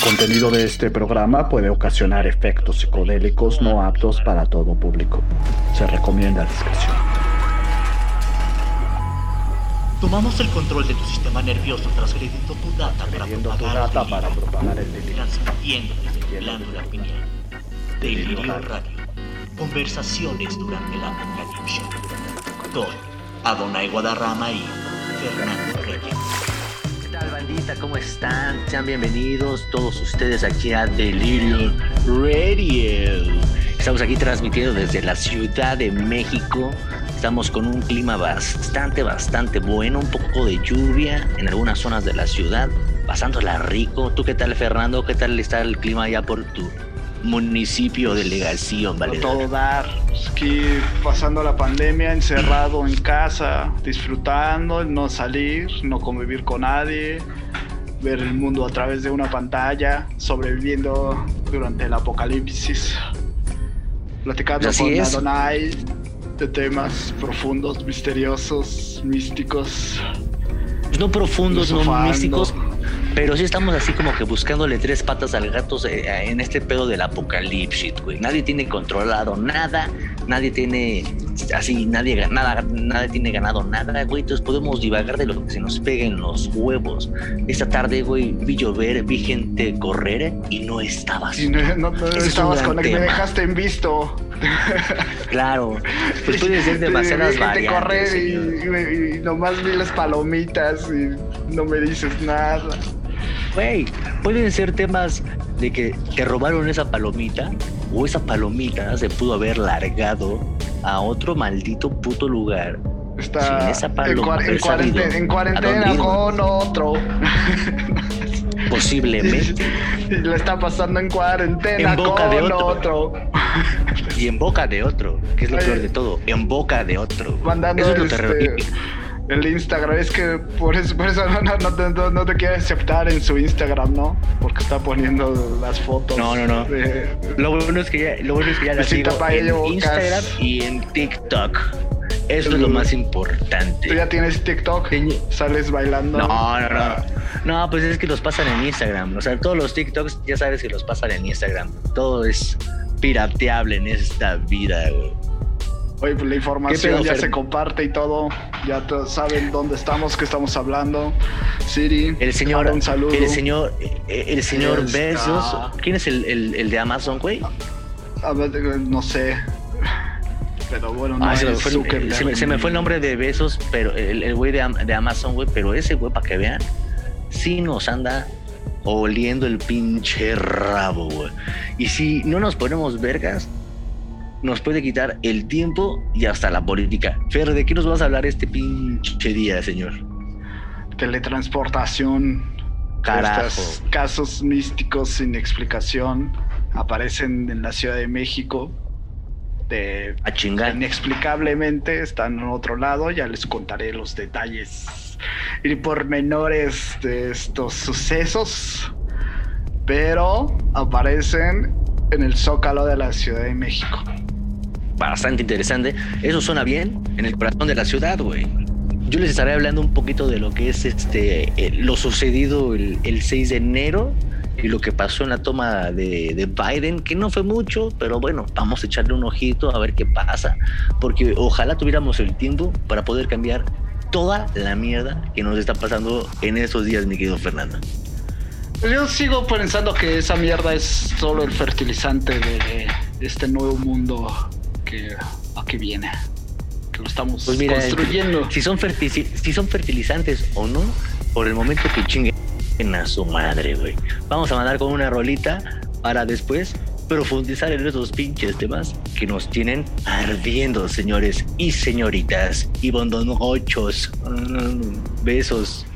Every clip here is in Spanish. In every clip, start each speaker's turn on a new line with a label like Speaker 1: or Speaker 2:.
Speaker 1: contenido de este programa puede ocasionar efectos psicodélicos no aptos para todo público. Se recomienda discreción.
Speaker 2: Tomamos el control de tu sistema nervioso transgrediendo tu data para
Speaker 1: Transgrediendo tu
Speaker 2: propagar
Speaker 1: data
Speaker 2: el
Speaker 1: para propagar el delirio.
Speaker 2: Transmitiendo desde glándula pineal.
Speaker 1: Delirio Radio.
Speaker 2: Conversaciones durante la apocalipsis. Con Adonai Guadarrama y Fernando Reyes.
Speaker 3: ¿Qué tal, bandita? ¿Cómo están? Sean bienvenidos todos ustedes aquí a Delirio Radio. Estamos aquí transmitiendo desde la Ciudad de México. Estamos con un clima bastante, bastante bueno, un poco de lluvia en algunas zonas de la ciudad, pasándola rico. ¿Tú qué tal, Fernando? ¿Qué tal está el clima allá por tu municipio, delegación,
Speaker 4: A
Speaker 3: vale?
Speaker 4: todo dar. Pues Aquí pasando la pandemia, encerrado en casa, disfrutando, no salir, no convivir con nadie, ver el mundo a través de una pantalla, sobreviviendo durante el apocalipsis. Platicando
Speaker 3: Así
Speaker 4: con
Speaker 3: es.
Speaker 4: Adonai de temas profundos, misteriosos, místicos.
Speaker 3: No profundos, no místicos, pero sí estamos así como que buscándole tres patas al gato eh, en este pedo del apocalipsis, güey. Nadie tiene controlado nada, nadie tiene así, nadie nada, nadie tiene ganado nada, güey. Entonces podemos divagar de lo que se nos pegue en los huevos. Esta tarde, güey, vi llover, vi gente correr y no estabas.
Speaker 4: Y no, no- no
Speaker 3: Ese es un
Speaker 4: estabas con me
Speaker 3: tema.
Speaker 4: dejaste en visto.
Speaker 3: Claro, pues puede ser demasiadas variantes.
Speaker 4: correr y, y- y nomás vi las palomitas y no me dices nada.
Speaker 3: Güey, pueden ser temas de que te robaron esa palomita o esa palomita se pudo haber largado a otro maldito puto lugar.
Speaker 4: Está
Speaker 3: Sin esa
Speaker 4: en,
Speaker 3: paloma
Speaker 4: en cuarentena,
Speaker 3: sabido
Speaker 4: en cuarentena
Speaker 3: dónde iba.
Speaker 4: con otro.
Speaker 3: Posiblemente.
Speaker 4: Y le está pasando en cuarentena
Speaker 3: En boca de
Speaker 4: con
Speaker 3: otro.
Speaker 4: otro.
Speaker 3: Y en boca de otro, que es lo
Speaker 4: Oye.
Speaker 3: peor de todo. En boca de otro.
Speaker 4: Mandando
Speaker 3: Eso es lo
Speaker 4: este,
Speaker 3: terrorífico.
Speaker 4: El Instagram. Es que por eso, por eso no, no, no te- no- no te quiere aceptar en su Instagram, ¿no? Porque está poniendo las fotos.
Speaker 3: No, no, no.
Speaker 4: de-
Speaker 3: Lo bueno es que ya, lo bueno es que ya la sigo en Instagram y en TikTok. Eso es lo más importante.
Speaker 4: ¿Tú ya tienes TikTok? ¿Sales bailando?
Speaker 3: No, no, no. No, pues es que los pasan en Instagram. O sea, todos los TikToks ya sabes que los pasan en Instagram. Todo es pirateable en esta vida, güey.
Speaker 4: Oye, pues la información ya se comparte y todo. Ya saben dónde estamos, qué estamos hablando. Siri,
Speaker 3: El señor,
Speaker 4: un saludo.
Speaker 3: el señor, eh, el señor
Speaker 4: Está.
Speaker 3: Bezos. ¿Quién es el, el- el de Amazon, güey?
Speaker 4: A ver, no sé. Pero bueno, no
Speaker 3: Ah, se, me fue, se me- se me fue el nombre de Besos, pero el el güey de, de Amazon, güey, pero ese güey, para que vean, sí nos anda oliendo el pinche rabo, güey. Y si no nos ponemos vergas, nos puede quitar el tiempo y hasta la política. Fer, ¿de qué nos vas a hablar este pinche día, señor?
Speaker 4: Teletransportación.
Speaker 3: Carajo.
Speaker 4: Estos casos místicos sin explicación aparecen en la Ciudad de México. De
Speaker 3: A chingar.
Speaker 4: inexplicablemente están en otro lado. Ya les contaré los detalles y pormenores de estos sucesos. Pero aparecen en el zócalo de la Ciudad de México.
Speaker 3: Bastante interesante. Eso suena bien en el corazón de la ciudad, güey. Yo les estaré hablando un poquito de lo que es este eh, lo sucedido el, el 6 de enero y lo que pasó en la toma de, de Biden, que no fue mucho, pero bueno, vamos a echarle un ojito a ver qué pasa, porque ojalá tuviéramos el tiempo para poder cambiar toda la mierda que nos está pasando en estos días, mi querido Fernando.
Speaker 4: Yo sigo pensando que esa mierda es solo el fertilizante de este nuevo mundo que aquí viene. Que lo estamos
Speaker 3: Pues mira,
Speaker 4: construyendo.
Speaker 3: Si son, si son fertilizantes o no, por el momento que chinguen a su madre, güey. Vamos a mandar con una rolita para después profundizar en esos pinches temas que nos tienen ardiendo, señores y señoritas y bondonochos. Mm, Besos.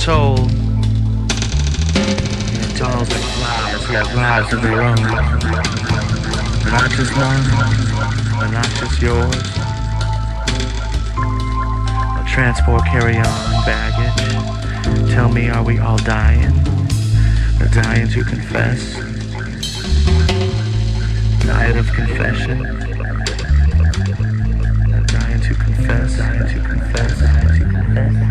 Speaker 5: Told. Tunnels and clouds who have lives of their own. Not just mine, not just yours. A transport carry on baggage. Tell me, are we all dying? Or dying to confess? Diet of confession. Dying to confess, dying to confess, dying to confess.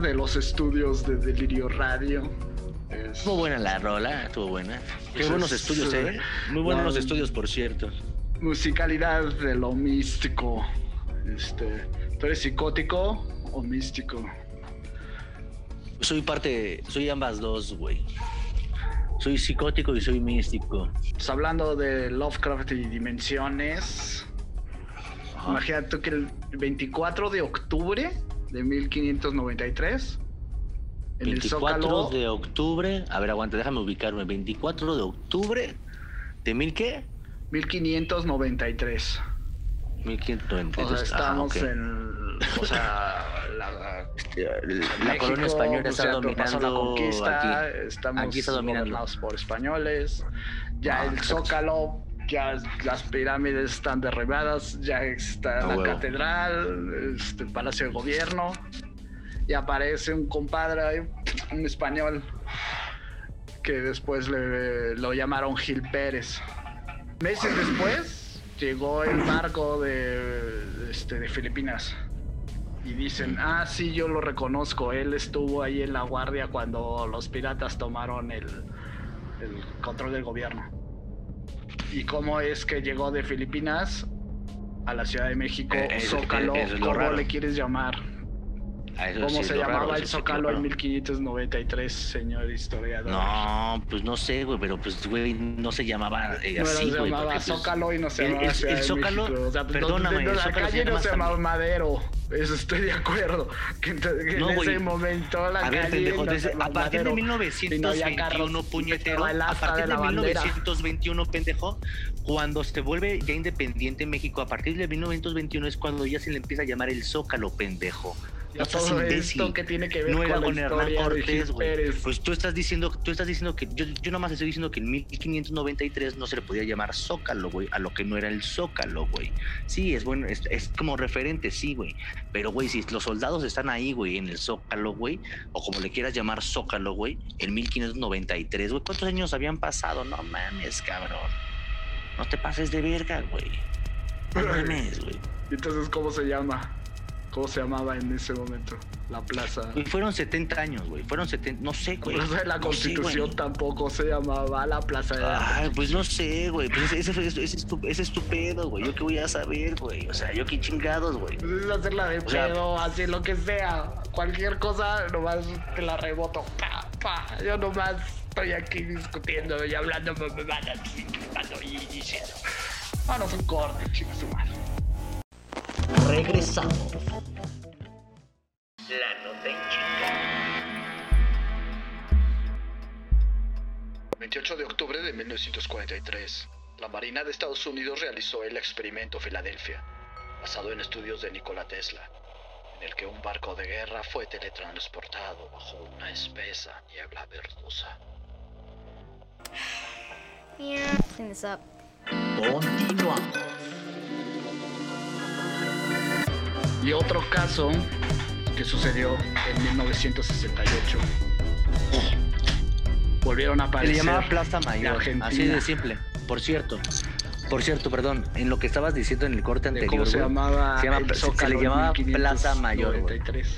Speaker 4: De los estudios de Delirio Radio. Es-
Speaker 3: Estuvo buena la rola, estuvo buena. Qué
Speaker 4: Pues
Speaker 3: buenos
Speaker 4: es,
Speaker 3: estudios,
Speaker 4: eh,
Speaker 3: ¿eh? Muy buenos
Speaker 4: no,
Speaker 3: los estudios, por cierto.
Speaker 4: musicalidad de lo místico. Este, ¿Tú eres psicótico o místico?
Speaker 3: Soy parte, soy ambas dos, güey. Soy psicótico y soy místico.
Speaker 4: Pues hablando de Lovecraft y dimensiones, imagínate tú que el 24 de octubre de 1593, en el
Speaker 3: 24
Speaker 4: Zócalo,
Speaker 3: de octubre, a ver, aguanta, déjame ubicarme. 24 de octubre de mil qué?
Speaker 4: 1593.
Speaker 3: 1593.
Speaker 4: O sea, estamos
Speaker 3: Ajá, ok.
Speaker 4: en. O sea, la,
Speaker 3: La
Speaker 4: México,
Speaker 3: coronia española está
Speaker 4: pasó la
Speaker 3: dominando
Speaker 4: conquista,
Speaker 3: aquí.
Speaker 4: estamos
Speaker 3: Aquí está dominando.
Speaker 4: por españoles. Ya
Speaker 3: Ah,
Speaker 4: el. Zócalo, ya las pirámides están derribadas, ya está
Speaker 3: A
Speaker 4: la catedral, este Palacio de Gobierno. Y aparece un compadre, un español, que después le, lo llamaron Gil Pérez. Meses después llegó el barco de, este, de Filipinas. Y dicen, ah, sí, yo lo reconozco. Él estuvo ahí en la guardia cuando los piratas tomaron el, el control del gobierno. ¿Y cómo es que llegó de Filipinas a la Ciudad de México?
Speaker 3: Eh,
Speaker 4: Zócalo,
Speaker 3: es
Speaker 4: ¿cómo
Speaker 3: raro.
Speaker 4: le quieres llamar? ¿Cómo
Speaker 3: sí
Speaker 4: se llamaba
Speaker 3: raro,
Speaker 4: el Zócalo en
Speaker 3: raro.
Speaker 4: 1593, señor historiador?
Speaker 3: No, pues no sé, güey, pero pues, güey, no se llamaba eh,
Speaker 4: No,
Speaker 3: así,
Speaker 4: se
Speaker 3: güey.
Speaker 4: llamaba
Speaker 3: porque, pues,
Speaker 4: Zócalo y no se
Speaker 3: el-
Speaker 4: llamaba
Speaker 3: el- el
Speaker 4: de
Speaker 3: Zócalo-
Speaker 4: México. O sea, pues,
Speaker 3: perdóname,
Speaker 4: no,
Speaker 3: el
Speaker 4: la
Speaker 3: Zócalo se
Speaker 4: calle no se llamaba Madero. Eso estoy de acuerdo. Que,
Speaker 3: No,
Speaker 4: en ese momento la
Speaker 3: A ver,
Speaker 4: calle
Speaker 3: pendejo,
Speaker 4: no se
Speaker 3: desde-
Speaker 4: llamaba
Speaker 3: a partir de
Speaker 4: Madero. Y no había
Speaker 3: 1921,
Speaker 4: carros,
Speaker 3: puñetero,
Speaker 4: el
Speaker 3: a partir
Speaker 4: de
Speaker 3: de
Speaker 4: la bandera.
Speaker 3: 1921, pendejo, cuando se vuelve ya independiente México, a partir de 1921 es cuando ya se le empieza a llamar el Zócalo, pendejo. No imbécil.
Speaker 4: que tiene que ver
Speaker 3: No
Speaker 4: con
Speaker 3: era con Hernán Cortés, güey. Pues tú estás diciendo, tú estás diciendo que yo, yo nomás estoy diciendo que en 1593 no se le podía llamar Zócalo, güey, a lo que no era el Zócalo, güey. Sí, es bueno, es, es como referente, sí, güey. Pero, güey, si los soldados están ahí, güey, en el Zócalo, güey, o como le quieras llamar Zócalo, güey, en 1593, güey, ¿cuántos años habían pasado? No mames, cabrón. No te pases de verga, güey. No mames, güey.
Speaker 4: ¿Y entonces cómo se llama? ¿Cómo se llamaba en ese momento? La plaza.
Speaker 3: Güey, Fueron 70 años, güey. Fueron 70, no sé,
Speaker 4: La
Speaker 3: güey.
Speaker 4: plaza de la
Speaker 3: No
Speaker 4: Constitución tampoco se llamaba la plaza de la
Speaker 3: Ay, pues no sé, güey. Pues ese, ese, ese, ese es tu- pedo, güey. Yo qué voy a saber, güey. O sea, yo qué chingados, güey.
Speaker 4: Pues es hacerla de
Speaker 3: O
Speaker 4: pedo, así lo que sea. Cualquier cosa, nomás te la reboto. Pa, pa. Yo nomás estoy aquí discutiendo y hablando mamadas y chupando y diciendo. Manos un corte, chicos, su madre.
Speaker 2: Regresamos. La nota en chinga.
Speaker 4: 28 de octubre de 1943, la Marina de Estados Unidos realizó el experimento Filadelfia, basado en estudios de Nikola Tesla, en el que un barco de guerra fue teletransportado bajo una espesa niebla verdosa.
Speaker 6: Yeah, clean this up.
Speaker 2: Continuamos.
Speaker 4: Y otro caso que sucedió en 1968. Volvieron a
Speaker 3: Se
Speaker 4: aparecer.
Speaker 3: le llamaba Plaza Mayor. Así de simple. Por cierto. Por cierto, perdón. En lo que estabas diciendo en el corte anterior.
Speaker 4: cómo se llamaba
Speaker 3: se llama- se- se le llamaba Plaza Mayor, güey.
Speaker 4: 1593.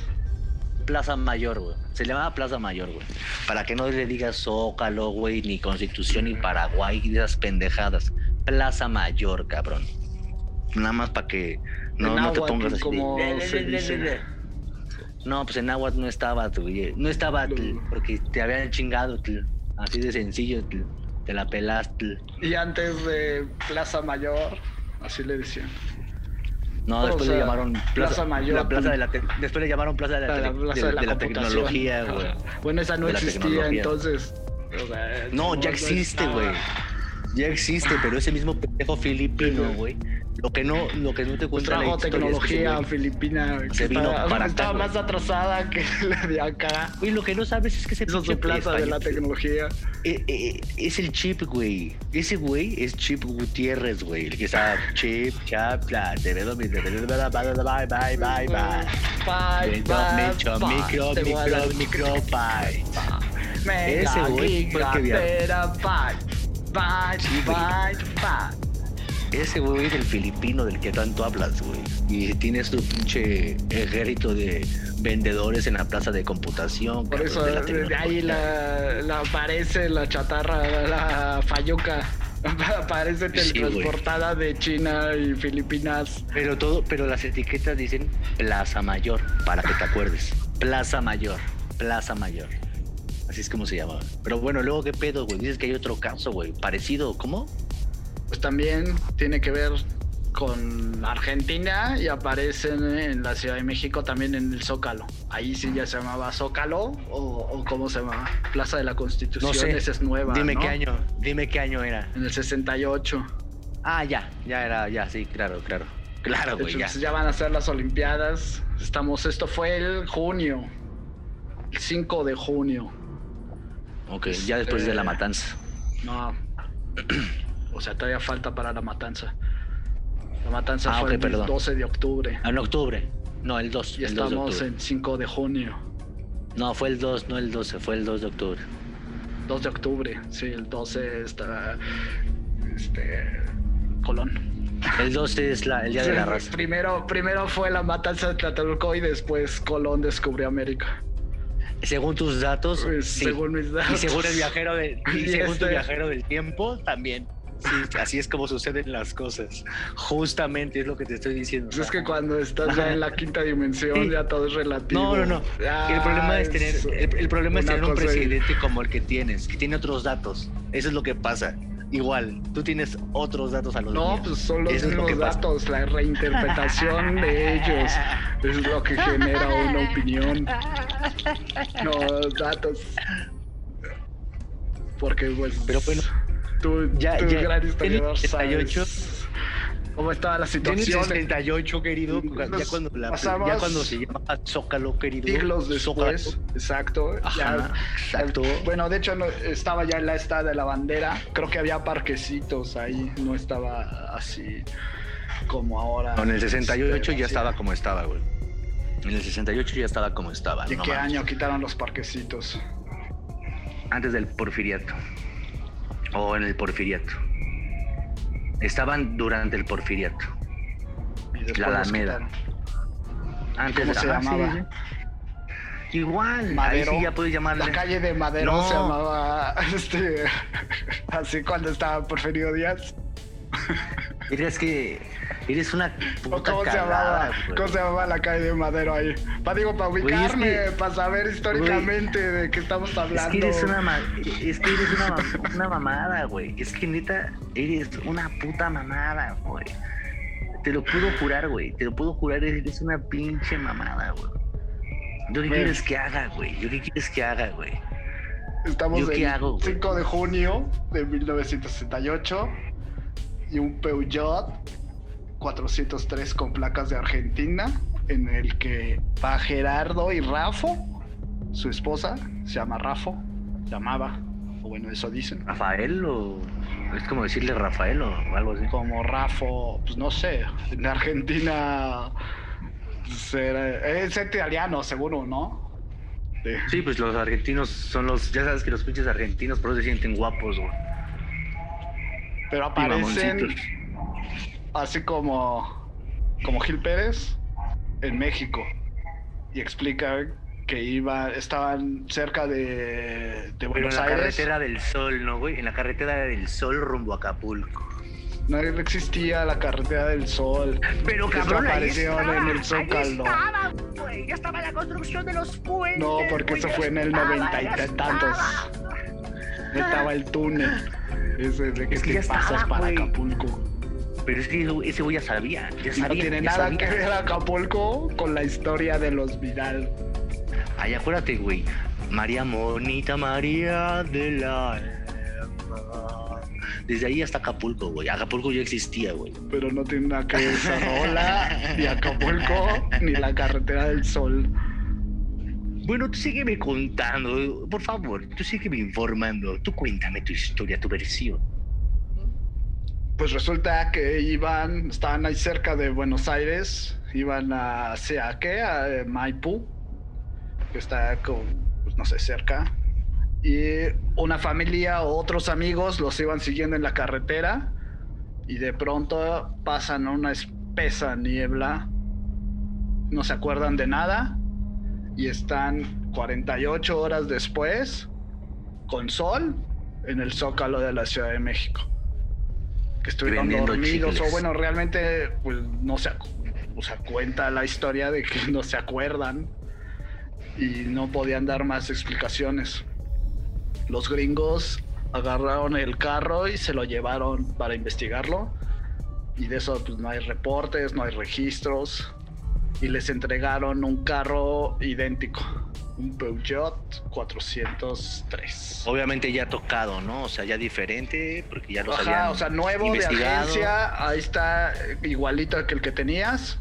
Speaker 3: Plaza Mayor, güey. Se le llamaba Plaza Mayor, güey. Para que no le digas Zócalo, güey, ni Constitución, ni Paraguay, y esas pendejadas. Plaza Mayor, cabrón. Nada más para que no,
Speaker 4: En
Speaker 3: no te pongas así.
Speaker 4: como se dice.
Speaker 3: No, pues en agua no estaba, güey. No estaba, porque te habían chingado, tl. Así de sencillo, tl. Te la pelaste.
Speaker 4: Y antes de Plaza Mayor así le decían.
Speaker 3: No,
Speaker 4: O
Speaker 3: después
Speaker 4: sea,
Speaker 3: le llamaron Plaza,
Speaker 4: Plaza Mayor,
Speaker 3: la plaza de la te- después le llamaron Plaza de la,
Speaker 4: La
Speaker 3: tele-
Speaker 4: plaza
Speaker 3: de-
Speaker 4: de la
Speaker 3: de la
Speaker 4: computación.
Speaker 3: tecnología, güey.
Speaker 4: Bueno, esa no existía entonces. o sea,
Speaker 3: No, ya existe, güey. Ya existe, pero ese mismo pendejo filipino, güey. Lo que no, lo que no te cuenta la
Speaker 4: trajo
Speaker 3: historia es que
Speaker 4: tecnología filipina que
Speaker 3: se vino
Speaker 4: estaba,
Speaker 3: para
Speaker 4: más atrasada que la de acá.
Speaker 3: Güey, lo que no sabes es que ese
Speaker 4: Eso su plaza de la tecnología.
Speaker 3: Eh, eh, es el Chip, güey. Ese güey es Chip Gutiérrez, güey. El que está Chip, Chap, la, te veo, mi- bye, bye, bye, bye, bye, bye.
Speaker 4: Bye,
Speaker 3: Micro, micro, micro, bye. Ese güey fue el que.
Speaker 4: Bye, bye, bye.
Speaker 3: Ese güey es el filipino del que tanto hablas, güey. Y tienes tu pinche ejército de vendedores en la plaza de computación.
Speaker 4: Por eso
Speaker 3: de la
Speaker 4: de ahí la, la aparece la chatarra, la fayuca. Aparece
Speaker 3: Sí, güey.
Speaker 4: transportada de China y Filipinas.
Speaker 3: Pero todo, pero las etiquetas dicen Plaza Mayor, para que te acuerdes. Plaza Mayor, Plaza Mayor. Así es como se llamaba. Pero bueno, luego qué pedo, güey. Dices que hay otro caso, güey. Parecido, ¿cómo?
Speaker 4: Pues también tiene que ver con Argentina y aparecen en la Ciudad de México también en el Zócalo. Ahí sí ya se llamaba Zócalo o, o cómo se llama Plaza de la Constitución.
Speaker 3: No sé.
Speaker 4: Esa es nueva.
Speaker 3: Dime
Speaker 4: ¿no?
Speaker 3: qué año, dime qué año era.
Speaker 4: En el 68.
Speaker 3: Ah, ya, ya era, ya, sí, claro, claro. Claro,
Speaker 4: De
Speaker 3: güey,
Speaker 4: hecho,
Speaker 3: ya.
Speaker 4: ya van a ser las Olimpiadas. Estamos, esto fue el junio. El 5 de junio.
Speaker 3: Ok, ya después de la
Speaker 4: Este-
Speaker 3: matanza.
Speaker 4: No. O sea, todavía falta para la matanza. La matanza
Speaker 3: Ah,
Speaker 4: fue
Speaker 3: ok,
Speaker 4: el
Speaker 3: perdón.
Speaker 4: 12 de octubre.
Speaker 3: Ah, en octubre. No, el 2.
Speaker 4: Y
Speaker 3: el 2
Speaker 4: estamos
Speaker 3: octubre.
Speaker 4: en 5 de junio.
Speaker 3: No, fue el 2, no el 12, fue el 2 de octubre.
Speaker 4: 2 de octubre. Sí, el 12 está. Este. Colón.
Speaker 3: El 12 es la, el día de la raza.
Speaker 4: Primero, primero fue la matanza de Tlatelolco y después Colón descubrió América.
Speaker 3: Según tus datos,
Speaker 4: Pues,
Speaker 3: sí.
Speaker 4: según mis datos.
Speaker 3: Y según el viajero y
Speaker 4: Y
Speaker 3: según tu
Speaker 4: este-
Speaker 3: viajero del tiempo, también. Sí, así es como suceden las cosas. Justamente es lo que te estoy diciendo.
Speaker 4: Pues es que cuando estás ya en la quinta dimensión,
Speaker 3: Sí.
Speaker 4: ya todo es relativo.
Speaker 3: No, no, no.
Speaker 4: Ya
Speaker 3: el problema es tener, el, el problema es tener un presidente como el que tienes, que tiene otros datos. Eso es lo que pasa. Igual, tú tienes otros datos a los
Speaker 4: No,
Speaker 3: míos.
Speaker 4: pues son los
Speaker 3: Eso es lo
Speaker 4: mismos
Speaker 3: que pasa.
Speaker 4: datos, la reinterpretación de ellos es lo que genera una opinión. No, datos. Porque pues
Speaker 3: Pero bueno,
Speaker 4: tú,
Speaker 3: ya-
Speaker 4: tú
Speaker 3: ya-
Speaker 4: gran historiador
Speaker 3: en el 78,
Speaker 4: sabes cómo estaba la
Speaker 3: Ya en el
Speaker 4: situación
Speaker 3: 68, querido, ya cuando, la- ya cuando se llama Zócalo, querido.
Speaker 4: siglos después,
Speaker 3: Zócalo.
Speaker 4: exacto.
Speaker 3: Ajá,
Speaker 4: ya-
Speaker 3: exacto.
Speaker 4: bueno, de hecho no, estaba ya en la esta de la bandera. Creo que había parquecitos ahí, no estaba así como ahora.
Speaker 3: No, en el 68
Speaker 4: Este,
Speaker 3: ya estaba como estaba, güey. En el 68 ya estaba como estaba.
Speaker 4: ¿De
Speaker 3: no
Speaker 4: qué
Speaker 3: mames.
Speaker 4: año quitaron los parquecitos?
Speaker 3: Antes del porfiriato. O en el porfiriato. Estaban durante el porfiriato.
Speaker 4: Y
Speaker 3: La Alameda. Antes
Speaker 4: ¿Cómo se
Speaker 3: ah, sí,
Speaker 4: llamaba?
Speaker 3: sí. Igual,
Speaker 4: Madero.
Speaker 3: ahí sí ya puedes llamarle.
Speaker 4: La calle de Madero
Speaker 3: No.
Speaker 4: se llamaba este así cuando estaba Porfirio Díaz.
Speaker 3: Eres que eres una
Speaker 4: ¿O
Speaker 3: puta
Speaker 4: ¿Cómo se llamaba? ¿Cómo se llamaba la calle de Madero ahí? Para digo, para
Speaker 3: Güey, es
Speaker 4: ubicarme,
Speaker 3: que-
Speaker 4: para saber históricamente de qué estamos
Speaker 3: Es
Speaker 4: hablando.
Speaker 3: que eres una es que eres una, una mamada, güey. Es que neta eres una puta mamada, güey. Te lo puedo jurar, güey. Te lo puedo jurar, eres una pinche mamada, güey. ¿Yo qué
Speaker 4: Güey.
Speaker 3: quieres que haga, güey? ¿Yo qué quieres que haga, güey?
Speaker 4: Estamos
Speaker 3: ¿Yo qué
Speaker 4: el
Speaker 3: hago, güey?
Speaker 4: 5 de junio de 1968 y un Peugeot 403 con placas de Argentina en el que va Gerardo y Rafo, su esposa, se llama Rafo, llamaba, o bueno, eso dicen.
Speaker 3: ¿Rafael o.? Es como decirle Rafael o algo así.
Speaker 4: Como Rafo, pues no sé, en Argentina pues, era- es italiano, seguro, ¿no? De-
Speaker 3: Sí, pues los argentinos son los. Ya sabes que los pinches argentinos por eso se sienten guapos, güey.
Speaker 4: Pero aparecen así como, como Gil Pérez en México y explica que iba, estaban cerca de, de
Speaker 3: Pero en
Speaker 4: Buenos
Speaker 3: la
Speaker 4: Aires.
Speaker 3: carretera del sol, ¿no, güey? En la carretera del sol rumbo a Acapulco.
Speaker 4: No existía la carretera del Sol.
Speaker 3: Pero cabrón, ahí
Speaker 4: apareció
Speaker 3: estaba,
Speaker 4: en el
Speaker 3: ahí
Speaker 4: Zócalo.
Speaker 3: estaba, güey. Ya estaba la construcción de los puentes.
Speaker 4: No, porque
Speaker 3: güey,
Speaker 4: eso fue en el noventa y tantos.
Speaker 3: Estaba
Speaker 4: el túnel. Ese de que
Speaker 3: Es que
Speaker 4: te
Speaker 3: ya
Speaker 4: pasas
Speaker 3: estaba,
Speaker 4: para. Acapulco.
Speaker 3: Pero es que ese güey ya sabía, ya
Speaker 4: No tiene nada
Speaker 3: sabía.
Speaker 4: que ver Acapulco con la historia de los Vidal.
Speaker 3: Ay, acuérdate, güey. María Monita, María del alma. Desde ahí hasta Acapulco, güey. Acapulco ya existía, güey.
Speaker 4: Pero no tiene nada que ver esa rola, ni Acapulco, ni la carretera del sol.
Speaker 3: Bueno, tú sígueme contando, por favor. Tú sígueme informando. Tú cuéntame tu historia, tu versión.
Speaker 4: Pues resulta que iban, estaban ahí cerca de Buenos Aires, iban hacia qué, a eh, Maipú, que está con, pues no sé, cerca. Y una familia o otros amigos los iban siguiendo en la carretera y de pronto pasan una espesa niebla, no se acuerdan de nada y están 48 horas después con sol en el zócalo de la Ciudad de México. Que estuvieron
Speaker 3: Vendiendo
Speaker 4: dormidos
Speaker 3: chicles.
Speaker 4: o bueno, realmente pues no se o sea, cuenta la historia de que no se acuerdan y no podían dar más explicaciones. Los gringos agarraron el carro y se lo llevaron para investigarlo y de eso pues no hay reportes, no hay registros y les entregaron un carro idéntico, un Peugeot 403.
Speaker 3: Obviamente ya tocado, ¿no? O sea, ya diferente, porque ya lo
Speaker 4: Ajá,
Speaker 3: habían
Speaker 4: o sea, nuevo de agencia, ahí está igualito que el que tenías,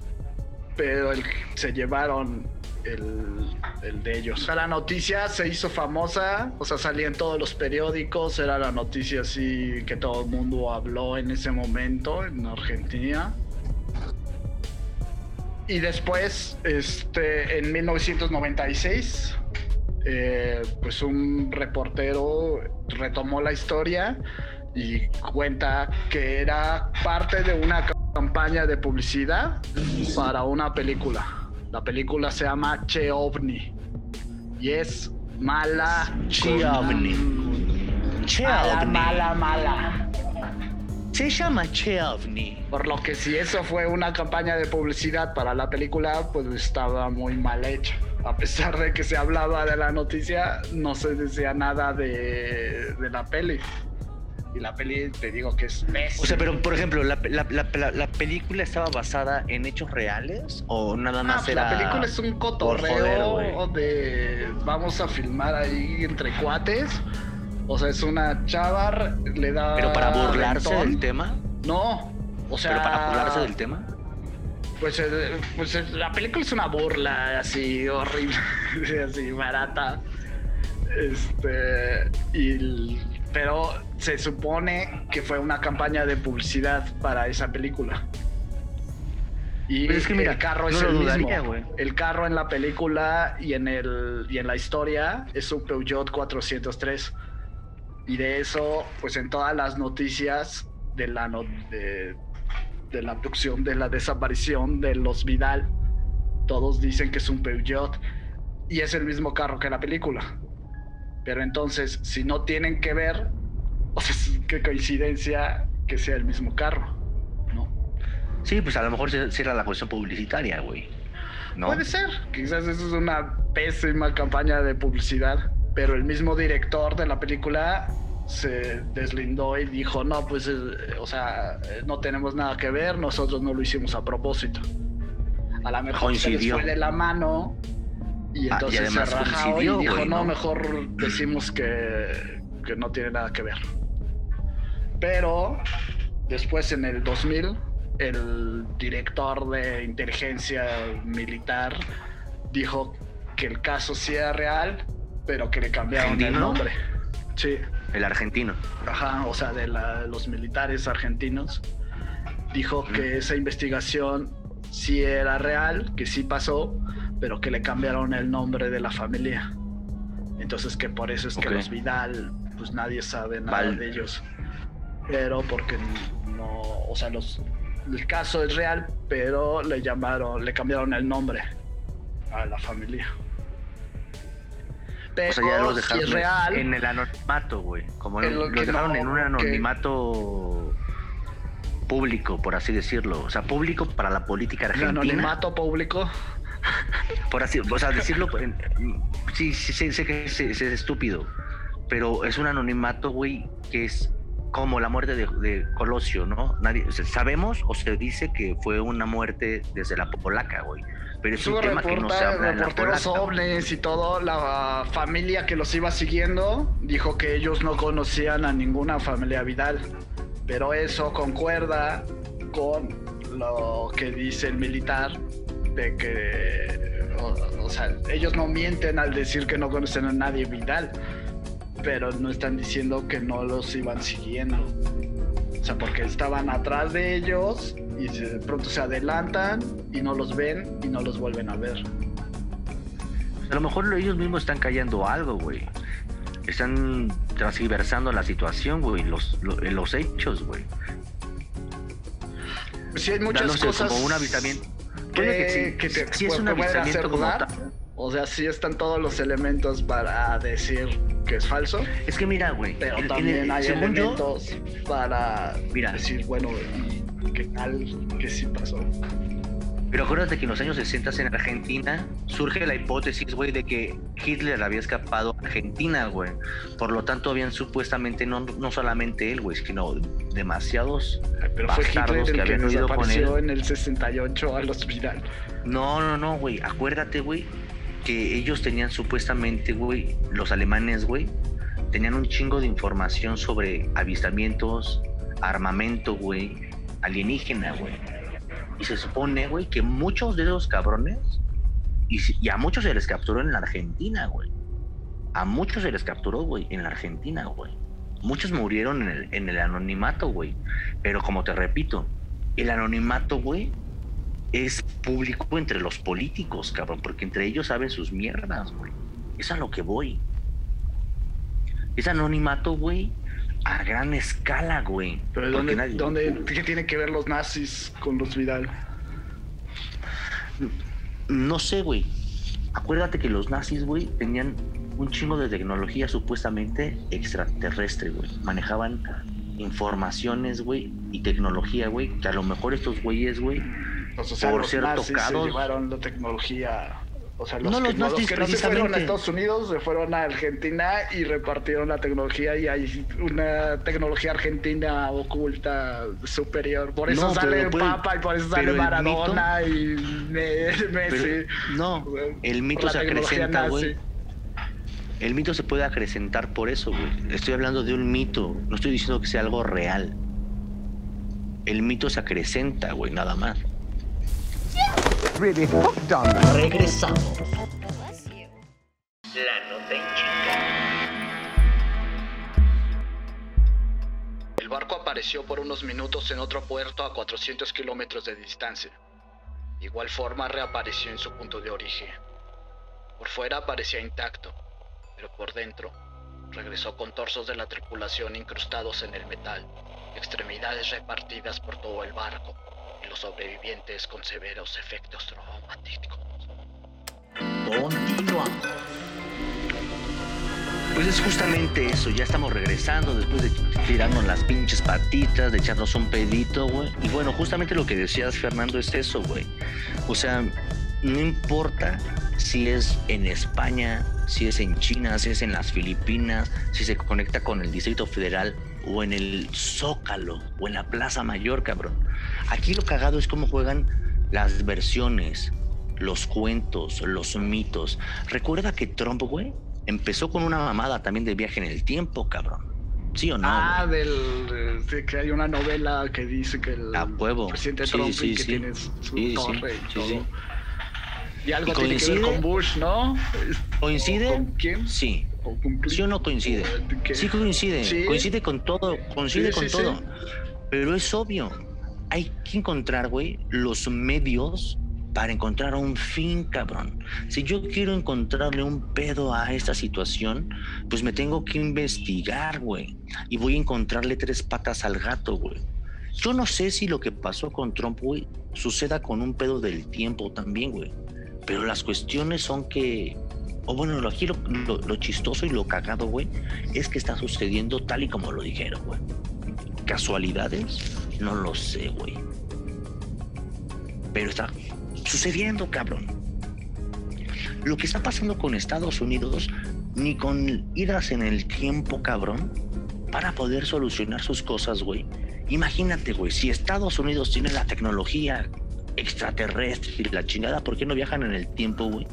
Speaker 4: pero el, se llevaron el, el de ellos. O sea, la noticia se hizo famosa, o sea, salía en todos los periódicos, era la noticia así que todo el mundo habló en ese momento en Argentina. Y después, este, en 1996, eh, pues un reportero retomó la historia y cuenta que era parte de una campaña de publicidad para una película. La película se llama Che OVNI y es mala.
Speaker 3: Che OVNI. Che
Speaker 4: Mala, mala, mala.
Speaker 3: Se llama Che OVNI.
Speaker 4: Por lo que si eso fue una campaña de publicidad para la película, pues estaba muy mal hecha. A pesar de que se hablaba de la noticia, no se decía nada de, de la peli. Y la peli, te digo que es.
Speaker 3: O sea, pero por ejemplo, ¿la, la, la, la- la película estaba basada en hechos reales o nada
Speaker 4: Ah,
Speaker 3: más
Speaker 4: pues
Speaker 3: era
Speaker 4: la película es un cotorreo
Speaker 3: joder,
Speaker 4: de vamos a filmar ahí entre cuates. O sea, es una chavar, le da.
Speaker 3: Pero para burlarse del tema,
Speaker 4: No. O sea.
Speaker 3: pero para burlarse del tema.
Speaker 4: Pues, eh, pues eh, la película es una burla así horrible, así barata. Este. Y, pero se supone que fue una campaña de publicidad para esa película. Y
Speaker 3: Pues es que mira,
Speaker 4: el carro
Speaker 3: no
Speaker 4: es el
Speaker 3: dudaría,
Speaker 4: mismo. El carro en la película y en el y en la historia es un Peugeot 403. Y de eso, pues en todas las noticias de la no- de, de la abducción, de la desaparición de los Vidal, todos dicen que es un Peugeot y es el mismo carro que la película. Pero entonces, si no tienen que ver, o sea, qué coincidencia que sea el mismo carro, ¿no?
Speaker 3: Sí, pues a lo mejor se cierra la cuestión publicitaria, güey. ¿No?
Speaker 4: Puede ser, quizás eso es una pésima campaña de publicidad, pero el mismo director de la película se deslindó y dijo, no, pues, eh, o sea, eh, no tenemos nada que ver, nosotros no lo hicimos a propósito. A lo mejor se les
Speaker 3: Coincidió.
Speaker 4: fue de la mano y
Speaker 3: Ah, y
Speaker 4: entonces se rajó y
Speaker 3: coincidió,
Speaker 4: dijo,
Speaker 3: güey,
Speaker 4: no,
Speaker 3: ¿no?
Speaker 4: mejor decimos que, que no tiene nada que ver. Pero después en el 2000, el director de inteligencia militar dijo que el caso sí era real, pero que le cambiaron el nombre. Sí,
Speaker 3: El argentino.
Speaker 4: ajá, o sea, de la- los militares argentinos. Dijo que esa investigación sí era real, que sí pasó, pero que le cambiaron el nombre de la familia. Entonces que por eso es que los Vidal, pues nadie sabe nada
Speaker 3: Val-
Speaker 4: de ellos. Pero porque no, o sea, los, el caso es real, pero le llamaron, le cambiaron el nombre a la familia. Pero
Speaker 3: O sea, ya los
Speaker 4: si
Speaker 3: dejaron
Speaker 4: es real,
Speaker 3: en el anonimato, güey. Como
Speaker 4: En lo
Speaker 3: los dejaron
Speaker 4: no,
Speaker 3: en un
Speaker 4: que-
Speaker 3: anonimato público, por así decirlo. O sea, público para la política
Speaker 4: el
Speaker 3: argentina.
Speaker 4: anonimato público.
Speaker 3: Por así, o sea, decirlo. en- sí, sí, sé, sé que es, es estúpido. Pero es un anonimato, güey, que es como la muerte de, de Colosio, ¿no? Nadie, o sea, sabemos o se dice que fue una muerte desde la polaca, güey. Pero es un
Speaker 4: Hubo
Speaker 3: tema que no se habla en la
Speaker 4: reporteros ovnis y todo, la familia que los iba siguiendo dijo que ellos no conocían a ninguna familia Vidal. Pero eso concuerda con lo que dice el militar de que, o, o sea, ellos no mienten al decir que no conocen a nadie Vidal, pero no están diciendo que no los iban siguiendo. O sea, porque estaban atrás de ellos y de pronto se adelantan y no los ven y no los vuelven a ver.
Speaker 3: A lo mejor ellos mismos están callando algo, güey. Están transversando la situación, güey, los, lo- los hechos, güey.
Speaker 4: Sí hay muchas
Speaker 3: Dándose
Speaker 4: cosas
Speaker 3: como un avistamiento. Puede
Speaker 4: que,
Speaker 3: que
Speaker 4: te
Speaker 3: sí es un avistamiento como tal.
Speaker 4: O sea, sí están todos los elementos para decir que es falso,
Speaker 3: Es que mira, güey,
Speaker 4: pero
Speaker 3: en
Speaker 4: también
Speaker 3: el-
Speaker 4: hay
Speaker 3: según yo,
Speaker 4: elementos para
Speaker 3: Mira.
Speaker 4: decir, bueno, ¿y qué tal que sí pasó?
Speaker 3: Pero acuérdate que en los años 60 en Argentina surge la hipótesis, güey, de que Hitler había escapado a Argentina, güey. Por lo tanto, habían supuestamente, no, no solamente él, güey, sino demasiados.
Speaker 4: Pero fue Hitler
Speaker 3: que
Speaker 4: el que
Speaker 3: habían huido con él.
Speaker 4: en el 68 al hospital.
Speaker 3: No, no, no, güey. Acuérdate, güey, que ellos tenían supuestamente, güey, los alemanes, güey, tenían un chingo de información sobre avistamientos, armamento, güey, alienígena, güey. Y se supone, güey, que muchos de esos cabrones, y, a muchos se les capturó en la Argentina, güey. A muchos se les capturó, güey, en la Argentina, güey. Muchos murieron en el, en el anonimato, güey. Pero como te repito, el anonimato, güey, es público entre los políticos, cabrón, porque entre ellos saben sus mierdas, güey. Es a lo que voy. Es anonimato, güey, a gran escala, güey.
Speaker 4: Pero ¿dónde,
Speaker 3: nadie-
Speaker 4: dónde- ¿qué tiene que ver los nazis con los Vidal?
Speaker 3: No sé, güey. Acuérdate que los nazis, güey, tenían un chingo de tecnología supuestamente extraterrestre, güey. Manejaban informaciones, güey, y tecnología, güey, que a lo mejor estos güeyes, güey, Por ser
Speaker 4: nazis
Speaker 3: tocados.
Speaker 4: se llevaron la tecnología. O sea, los,
Speaker 3: No,
Speaker 4: que,
Speaker 3: los
Speaker 4: no, los que no se fueron a. Estados Unidos se fueron a Argentina y repartieron la tecnología y hay una tecnología argentina oculta superior. Por eso
Speaker 3: No,
Speaker 4: sale
Speaker 3: pero
Speaker 4: Papa y por eso sale Maradona y Me- Messi.
Speaker 3: Pero- no, el mito se acrecenta, güey. El mito se puede acrecentar por eso, güey. Estoy hablando de un mito, no estoy diciendo que sea algo real. El mito se acrecenta, güey, nada más.
Speaker 2: Regresamos. La nota en.
Speaker 4: El barco apareció por unos minutos en otro puerto a 400 kilómetros de distancia. De igual forma reapareció en su punto de origen. Por fuera parecía intacto, pero por dentro regresó con torsos de la tripulación incrustados en el metal, extremidades repartidas por todo el barco los sobrevivientes con severos efectos traumáticos.
Speaker 2: Continuamos.
Speaker 3: Pues es justamente eso, ya estamos regresando después de tirarnos las pinches patitas, de echarnos un pedito, güey. Y bueno, justamente lo que decías, Fernando, es eso, güey. O sea, no importa si es en España, si es en China, si es en las Filipinas, si se conecta con el Distrito Federal o en el Zócalo o en la Plaza Mayor, cabrón. Aquí lo cagado es cómo juegan las versiones, los cuentos, los mitos. Recuerda que Trump, güey, empezó con una mamada también de viaje en el tiempo, cabrón. ¿Sí o no?
Speaker 4: ah,
Speaker 3: güey?
Speaker 4: del, de que hay una novela que dice que el presidente
Speaker 3: Sí,
Speaker 4: Trump
Speaker 3: sí,
Speaker 4: y que tiene su torre y todo. Y algo
Speaker 3: ¿Y
Speaker 4: tiene que ver
Speaker 3: coincide?
Speaker 4: con Bush, ¿no?
Speaker 3: ¿Coincide?
Speaker 4: ¿Con quién?
Speaker 3: Sí.
Speaker 4: ¿O con
Speaker 3: ¿Sí o no coincide?
Speaker 4: ¿Qué?
Speaker 3: Sí coincide,
Speaker 4: Sí.
Speaker 3: coincide con todo, coincide
Speaker 4: Sí,
Speaker 3: con
Speaker 4: sí,
Speaker 3: todo. Pero es obvio, hay que encontrar, güey, los medios para encontrar un fin, cabrón. Si yo quiero encontrarle un pedo a esta situación, pues me tengo que investigar, güey. Y voy a encontrarle tres patas al gato, güey. Yo no sé si lo que pasó con Trump, güey, suceda con un pedo del tiempo también, güey. Pero las cuestiones son que o bueno, lo, aquí lo, lo- lo chistoso y lo cagado, güey, es que está sucediendo tal y como lo dijeron, güey. ¿Casualidades? No lo sé, güey. Pero está sucediendo, cabrón. Lo que está pasando con Estados Unidos, ni con idas en el tiempo, cabrón, para poder solucionar sus cosas, güey. Imagínate, güey, si Estados Unidos tiene la tecnología extraterrestre y la chingada, ¿por qué no viajan en el tiempo, güey?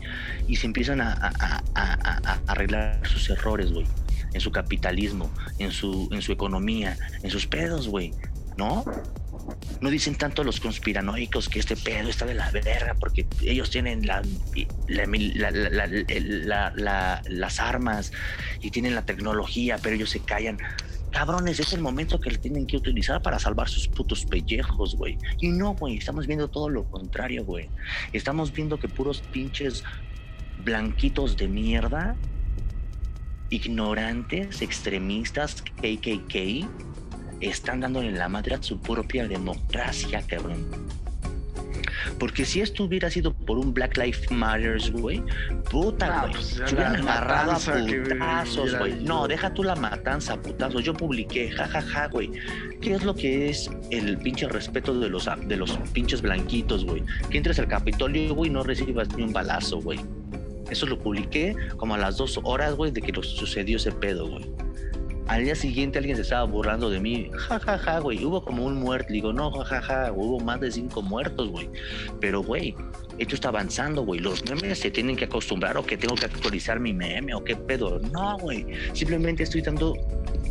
Speaker 3: Y se empiezan a, a- arreglar sus errores, güey. En su capitalismo, en su, en su economía, en sus pedos, güey. ¿No? No dicen tanto los conspiranoicos que este pedo está de la verga porque ellos tienen la, la- la- la- la- la- la- las armas y tienen la tecnología, pero ellos se callan. Cabrones, es el momento que le tienen que utilizar para salvar sus putos pellejos, güey. Y no, güey, estamos viendo todo lo contrario, güey. Estamos viendo que puros pinches blanquitos de mierda, ignorantes, extremistas, KKK, están dándole la madre a su propia democracia, cabrón. Porque si esto hubiera sido por un Black Lives Matters, güey, puta,
Speaker 4: Ah,
Speaker 3: güey. se hubieran agarrado a putazos, güey. No, deja tú la matanza, putazos. Yo publiqué, jajaja, güey. ¿Qué es lo que es el pinche respeto de los, de los pinches blanquitos, güey? Que entres al Capitolio, güey, no recibas ni un balazo, güey. Eso lo publiqué como a las dos horas, güey, de que lo sucedió ese pedo, güey. Al día siguiente alguien se estaba burlando de mí. Ja, ja, ja, güey. Hubo como un muerto. Digo, no, ja, ja, ja. Hubo más de cinco muertos, güey. Pero, güey, esto está avanzando, güey. Los memes se tienen que acostumbrar o que tengo que actualizar mi meme o qué pedo. No, güey. Simplemente estoy dando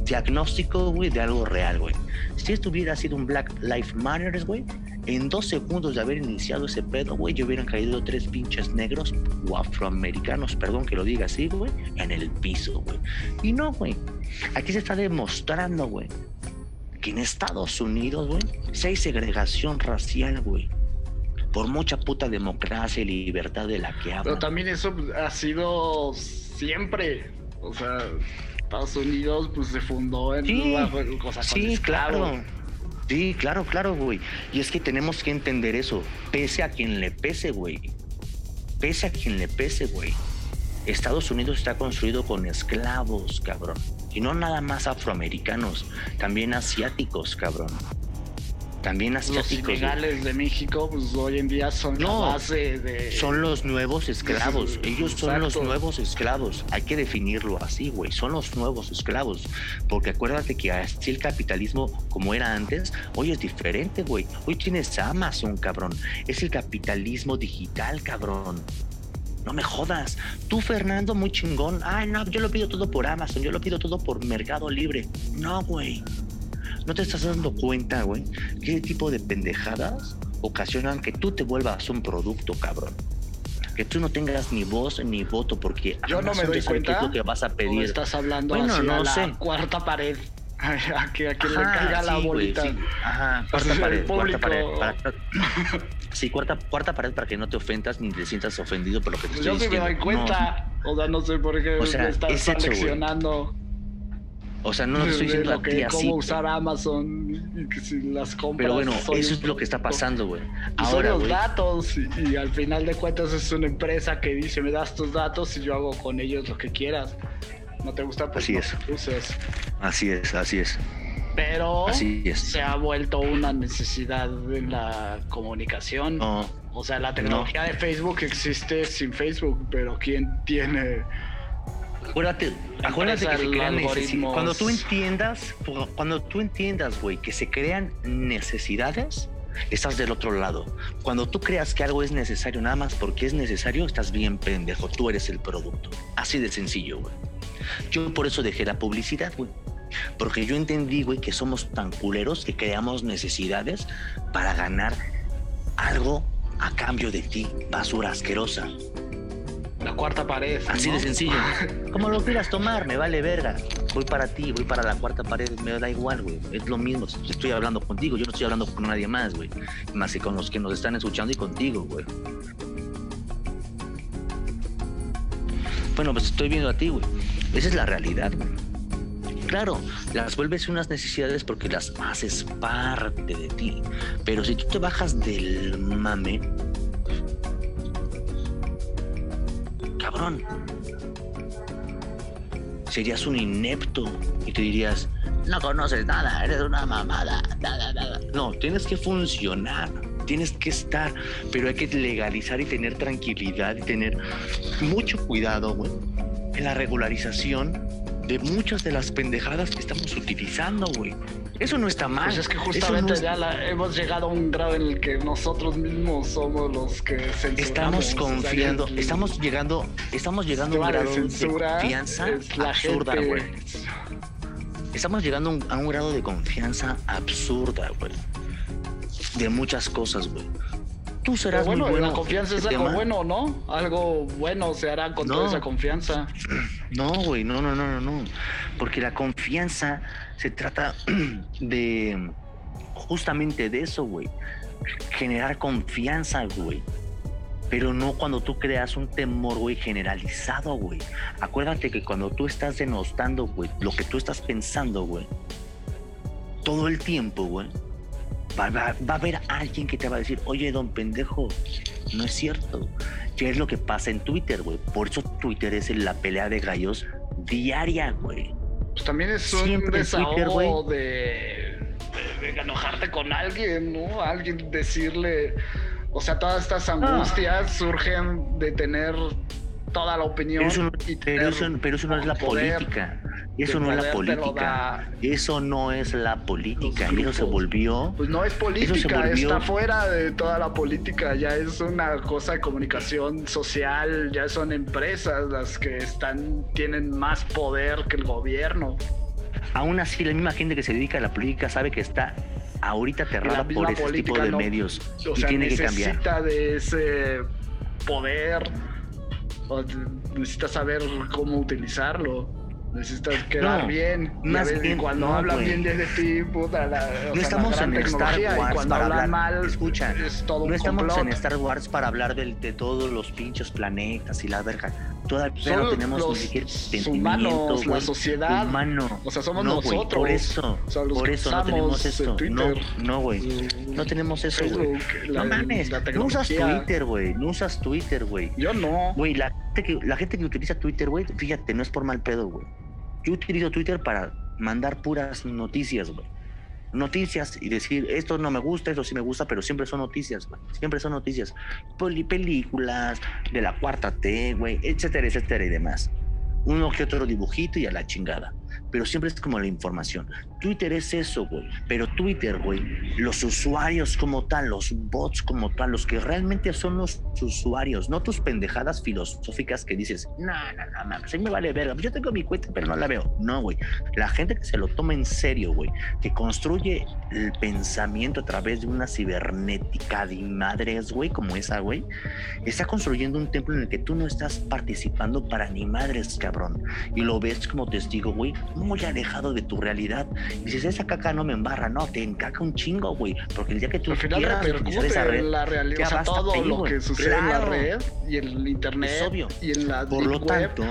Speaker 3: diagnóstico, güey, de algo real, güey. Si esto hubiera sido un Black Lives Matter, güey, en dos segundos de haber iniciado ese pedo, güey, yo hubieran caído tres pinches negros o afroamericanos, perdón que lo diga así, güey, en el piso, güey. Y no, güey. Aquí se está demostrando, güey, que en Estados Unidos, güey, sí hay segregación racial, güey. Por mucha puta democracia y libertad de la que
Speaker 4: Pero
Speaker 3: hablan.
Speaker 4: también eso ha sido siempre. O sea, Estados Unidos pues se fundó en
Speaker 3: Sí,
Speaker 4: o sea, con
Speaker 3: Sí,
Speaker 4: esclavos.
Speaker 3: claro. Sí, claro, claro, güey. Y es que tenemos que entender eso. Pese a quien le pese, güey. Pese a quien le pese, güey. Estados Unidos está construido con esclavos, cabrón. Y no nada más afroamericanos, también asiáticos, cabrón. También
Speaker 4: Los
Speaker 3: asiáticos. güey.
Speaker 4: ilegales de México pues hoy en día son
Speaker 3: No,
Speaker 4: la base de...
Speaker 3: Son los nuevos esclavos. Ellos son los nuevos esclavos. Hay que definirlo así, güey. Son los nuevos esclavos. Porque acuérdate que así el capitalismo, como era antes, hoy es diferente, güey. Hoy tienes Amazon, cabrón. Es el capitalismo digital, cabrón. No me jodas. Tú, Fernando, muy chingón. Ay, no, yo lo pido todo por Amazon. Yo lo pido todo por Mercado Libre. No, güey. ¿No te estás dando cuenta, güey? ¿Qué tipo de pendejadas ocasionan que tú te vuelvas un producto, cabrón? Que tú no tengas ni voz ni voto porque
Speaker 4: Yo no me doy
Speaker 3: qué
Speaker 4: cuenta.
Speaker 3: es lo que vas a
Speaker 4: ¿O
Speaker 3: pedir.
Speaker 4: estás hablando
Speaker 3: Bueno, no
Speaker 4: la
Speaker 3: sé.
Speaker 4: cuarta pared. A que, a que le
Speaker 3: Ajá,
Speaker 4: caiga la
Speaker 3: sí,
Speaker 4: bolita.
Speaker 3: sí. Ajá, cuarta pared, cuarta pared. para- sí, cuarta, cuarta pared para que no te ofendas ni te sientas ofendido por lo que te
Speaker 4: Pues
Speaker 3: estoy
Speaker 4: yo sí me
Speaker 3: diciendo.
Speaker 4: doy cuenta. O sea, no sé por qué
Speaker 3: O sea,
Speaker 4: me estás
Speaker 3: es eso, güey.
Speaker 4: leccionando.
Speaker 3: No, o sea, no lo estoy diciendo a ti
Speaker 4: cómo
Speaker 3: así.
Speaker 4: usar Amazon y que si las compras.
Speaker 3: Pero bueno, eso es lo que está pasando, güey.
Speaker 4: Y son
Speaker 3: Ahora,
Speaker 4: los datos y, y al final de cuentas es una empresa que dice me das tus datos y yo hago con ellos lo que quieras. No te gusta pues
Speaker 3: Así
Speaker 4: no
Speaker 3: es.
Speaker 4: uses.
Speaker 3: Así es, así es.
Speaker 4: Pero
Speaker 3: Así es.
Speaker 4: se ha vuelto una necesidad en la comunicación.
Speaker 3: No,
Speaker 4: O sea, la tecnología de Facebook existe sin Facebook, pero ¿quién tiene?
Speaker 3: Acuérdate, acuérdate que se crean necesidades. Cuando tú entiendas, cuando tú entiendas, güey, que se crean necesidades, estás del otro lado. Cuando tú creas que algo es necesario nada más porque es necesario, estás bien pendejo. Tú eres el producto. Así de sencillo, güey. Yo por eso dejé la publicidad, güey. Porque yo entendí, güey, que somos tan culeros que creamos necesidades para ganar algo a cambio de ti, basura asquerosa.
Speaker 4: La cuarta pared.
Speaker 3: Así
Speaker 4: ¿no?
Speaker 3: de sencillo. Como lo quieras tomar, me vale verga. Voy para ti, voy para la cuarta pared, me da igual, güey. Es lo mismo. Estoy hablando contigo, yo no estoy hablando con nadie más, güey. Más que con los que nos están escuchando y contigo, güey. Bueno, pues estoy viendo a ti, güey. Esa es la realidad, güey. Claro, las vuelves unas necesidades porque las haces parte de ti. Pero si tú te bajas del mame, serías un inepto y te dirías, no conoces nada, eres una mamada. nada, nada". No, tienes que funcionar, tienes que estar, pero hay que legalizar y tener tranquilidad y tener mucho cuidado, güey, en la regularización de muchas de las pendejadas que estamos utilizando, güey. Eso no está mal.
Speaker 4: Pues es que justamente
Speaker 3: no es-
Speaker 4: ya la- hemos llegado a un grado en el que nosotros mismos somos los que.
Speaker 3: Estamos
Speaker 4: O sea,
Speaker 3: confiando, estamos llegando, estamos llegando a un
Speaker 4: de
Speaker 3: grado de
Speaker 4: censura
Speaker 3: confianza
Speaker 4: es la
Speaker 3: absurda, güey. Estamos llegando a un- grado de confianza absurda, güey. De muchas cosas, güey. Tú serás
Speaker 4: bueno,
Speaker 3: muy bueno.
Speaker 4: la confianza es
Speaker 3: en
Speaker 4: algo bueno, ¿no? Algo bueno se hará con
Speaker 3: No.
Speaker 4: toda esa confianza.
Speaker 3: No, güey, no, no, no, no, no. Porque la confianza se trata de justamente de eso, güey. Generar confianza, güey. Pero no cuando tú creas un temor, güey, generalizado, güey. Acuérdate que cuando tú estás denostando, güey, lo que tú estás pensando, güey, todo el tiempo, güey, va, va- a haber alguien que te va a decir, oye, don pendejo, no es cierto. ¿Qué es lo que pasa en Twitter, güey? Por eso Twitter es la pelea de gallos diaria, güey.
Speaker 4: Pues también es un
Speaker 3: Siempre
Speaker 4: desahogo de, de, de enojarte con alguien, ¿no? Alguien decirle. O sea, todas estas angustias surgen de tener toda la opinión.
Speaker 3: Pero eso, no,
Speaker 4: y
Speaker 3: pero
Speaker 4: tener
Speaker 3: eso- pero eso no es la
Speaker 4: poder.
Speaker 3: política. Eso no es la política. Eso no es la política. Y eso se volvió.
Speaker 4: Pues no es política,
Speaker 3: volvió-
Speaker 4: está fuera de toda la política, ya es una cosa de comunicación social, ya son empresas las que están tienen más poder que el gobierno.
Speaker 3: Aún así, la misma gente que se dedica a la política sabe que está ahorita aterrada por ese tipo de
Speaker 4: no-
Speaker 3: medios.
Speaker 4: O
Speaker 3: y
Speaker 4: sea,
Speaker 3: tiene que cambiar.
Speaker 4: necesita de ese poder, o necesita saber cómo utilizarlo. Necesitas quedar
Speaker 3: No,
Speaker 4: bien.
Speaker 3: Más bien,
Speaker 4: cuando
Speaker 3: no,
Speaker 4: hablan
Speaker 3: güey.
Speaker 4: bien de ti, puta, la, o sea,
Speaker 3: No
Speaker 4: la
Speaker 3: estamos
Speaker 4: gran
Speaker 3: en Star Wars
Speaker 4: cuando
Speaker 3: para
Speaker 4: hablan
Speaker 3: hablar.
Speaker 4: mal,
Speaker 3: Escucha,
Speaker 4: es todo
Speaker 3: no estamos
Speaker 4: complot.
Speaker 3: en Star Wars para hablar del- de, todos los pinches planetas y la verga. Todavía
Speaker 4: Son
Speaker 3: no tenemos
Speaker 4: los
Speaker 3: ni siquiera
Speaker 4: la sociedad.
Speaker 3: humano.
Speaker 4: O sea, somos
Speaker 3: no,
Speaker 4: nosotros.
Speaker 3: por eso,
Speaker 4: O sea,
Speaker 3: por eso no tenemos esto. No, no, güey. No tenemos eso, güey.
Speaker 4: La-
Speaker 3: No mames,
Speaker 4: la
Speaker 3: no usas. Twitter, güey. No usas Twitter, güey.
Speaker 4: Yo no.
Speaker 3: Güey, la la gente que utiliza Twitter, güey, fíjate, no es por mal pedo, güey. Yo utilizo Twitter para mandar puras noticias, güey. Noticias y decir, esto no me gusta, esto sí me gusta, pero siempre son noticias, güey. Siempre son noticias. Poli- películas, de la cuarta T, güey, etcétera, etcétera y demás. Uno que otro dibujito y a la chingada. Pero siempre es como la información. Twitter es eso, güey. Pero Twitter, güey, los usuarios como tal, los bots como tal, los que realmente son los usuarios, no tus pendejadas filosóficas que dices, no, no, no, mames, a mí me vale verga. Yo tengo mi cuenta, pero no la veo. No, güey. La gente que se lo toma en serio, güey, que construye el pensamiento a través de una cibernética de madres, güey, como esa, güey, está construyendo un templo en el que tú no estás participando para ni madres, cabrón. Y lo ves como testigo, güey, muy alejado de tu realidad. Dices, esa caca no me embarra, no, te encaca un chingo, güey. Porque el día que tú
Speaker 4: Al final
Speaker 3: quieras utilizar
Speaker 4: repercute
Speaker 3: esa red,
Speaker 4: en la realidad. O sea, todo lo que sucede en la red y en el internet
Speaker 3: Es obvio.
Speaker 4: y en la
Speaker 3: Por lo
Speaker 4: web,
Speaker 3: tanto,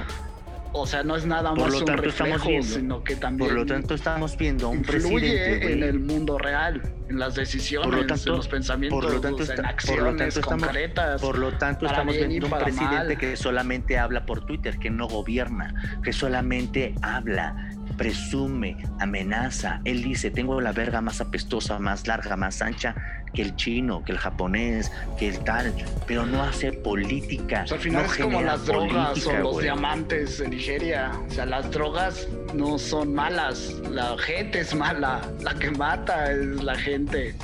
Speaker 4: o sea, no es nada
Speaker 3: por
Speaker 4: más
Speaker 3: lo
Speaker 4: un
Speaker 3: tanto, estamos viendo-
Speaker 4: sino que también
Speaker 3: por lo tanto estamos viendo un presidente,
Speaker 4: en el mundo real, en las decisiones,
Speaker 3: Por lo tanto-
Speaker 4: en los pensamientos,
Speaker 3: por lo tanto,
Speaker 4: en
Speaker 3: está- por
Speaker 4: acciones
Speaker 3: lo tanto estamos-
Speaker 4: concretas.
Speaker 3: Por lo tanto, estamos viendo un presidente
Speaker 4: mal.
Speaker 3: que solamente habla por Twitter, que no gobierna, que solamente habla, presume, amenaza. Él dice, tengo la verga más apestosa, más larga, más ancha que el chino, que el japonés, que el tal, pero no hace política.
Speaker 4: O sea, al final
Speaker 3: no
Speaker 4: es como las drogas
Speaker 3: política,
Speaker 4: o los
Speaker 3: güey.
Speaker 4: diamantes de Nigeria. O sea, las drogas no son malas, la gente es mala, la que mata es la gente.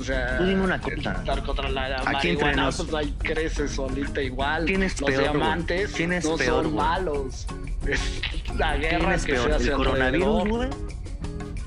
Speaker 4: O sea,
Speaker 3: Tú dime una cosa.
Speaker 4: Estar contra la
Speaker 3: Aquí
Speaker 4: marihuana, pues ahí crece solita igual.
Speaker 3: ¿Quién es
Speaker 4: los
Speaker 3: peor,
Speaker 4: diamantes
Speaker 3: ¿Quién es
Speaker 4: no
Speaker 3: peor,
Speaker 4: son
Speaker 3: güey?
Speaker 4: malos. La
Speaker 3: ¿Quién
Speaker 4: guerra que
Speaker 3: peor,
Speaker 4: se hace
Speaker 3: el coronavirus, güey?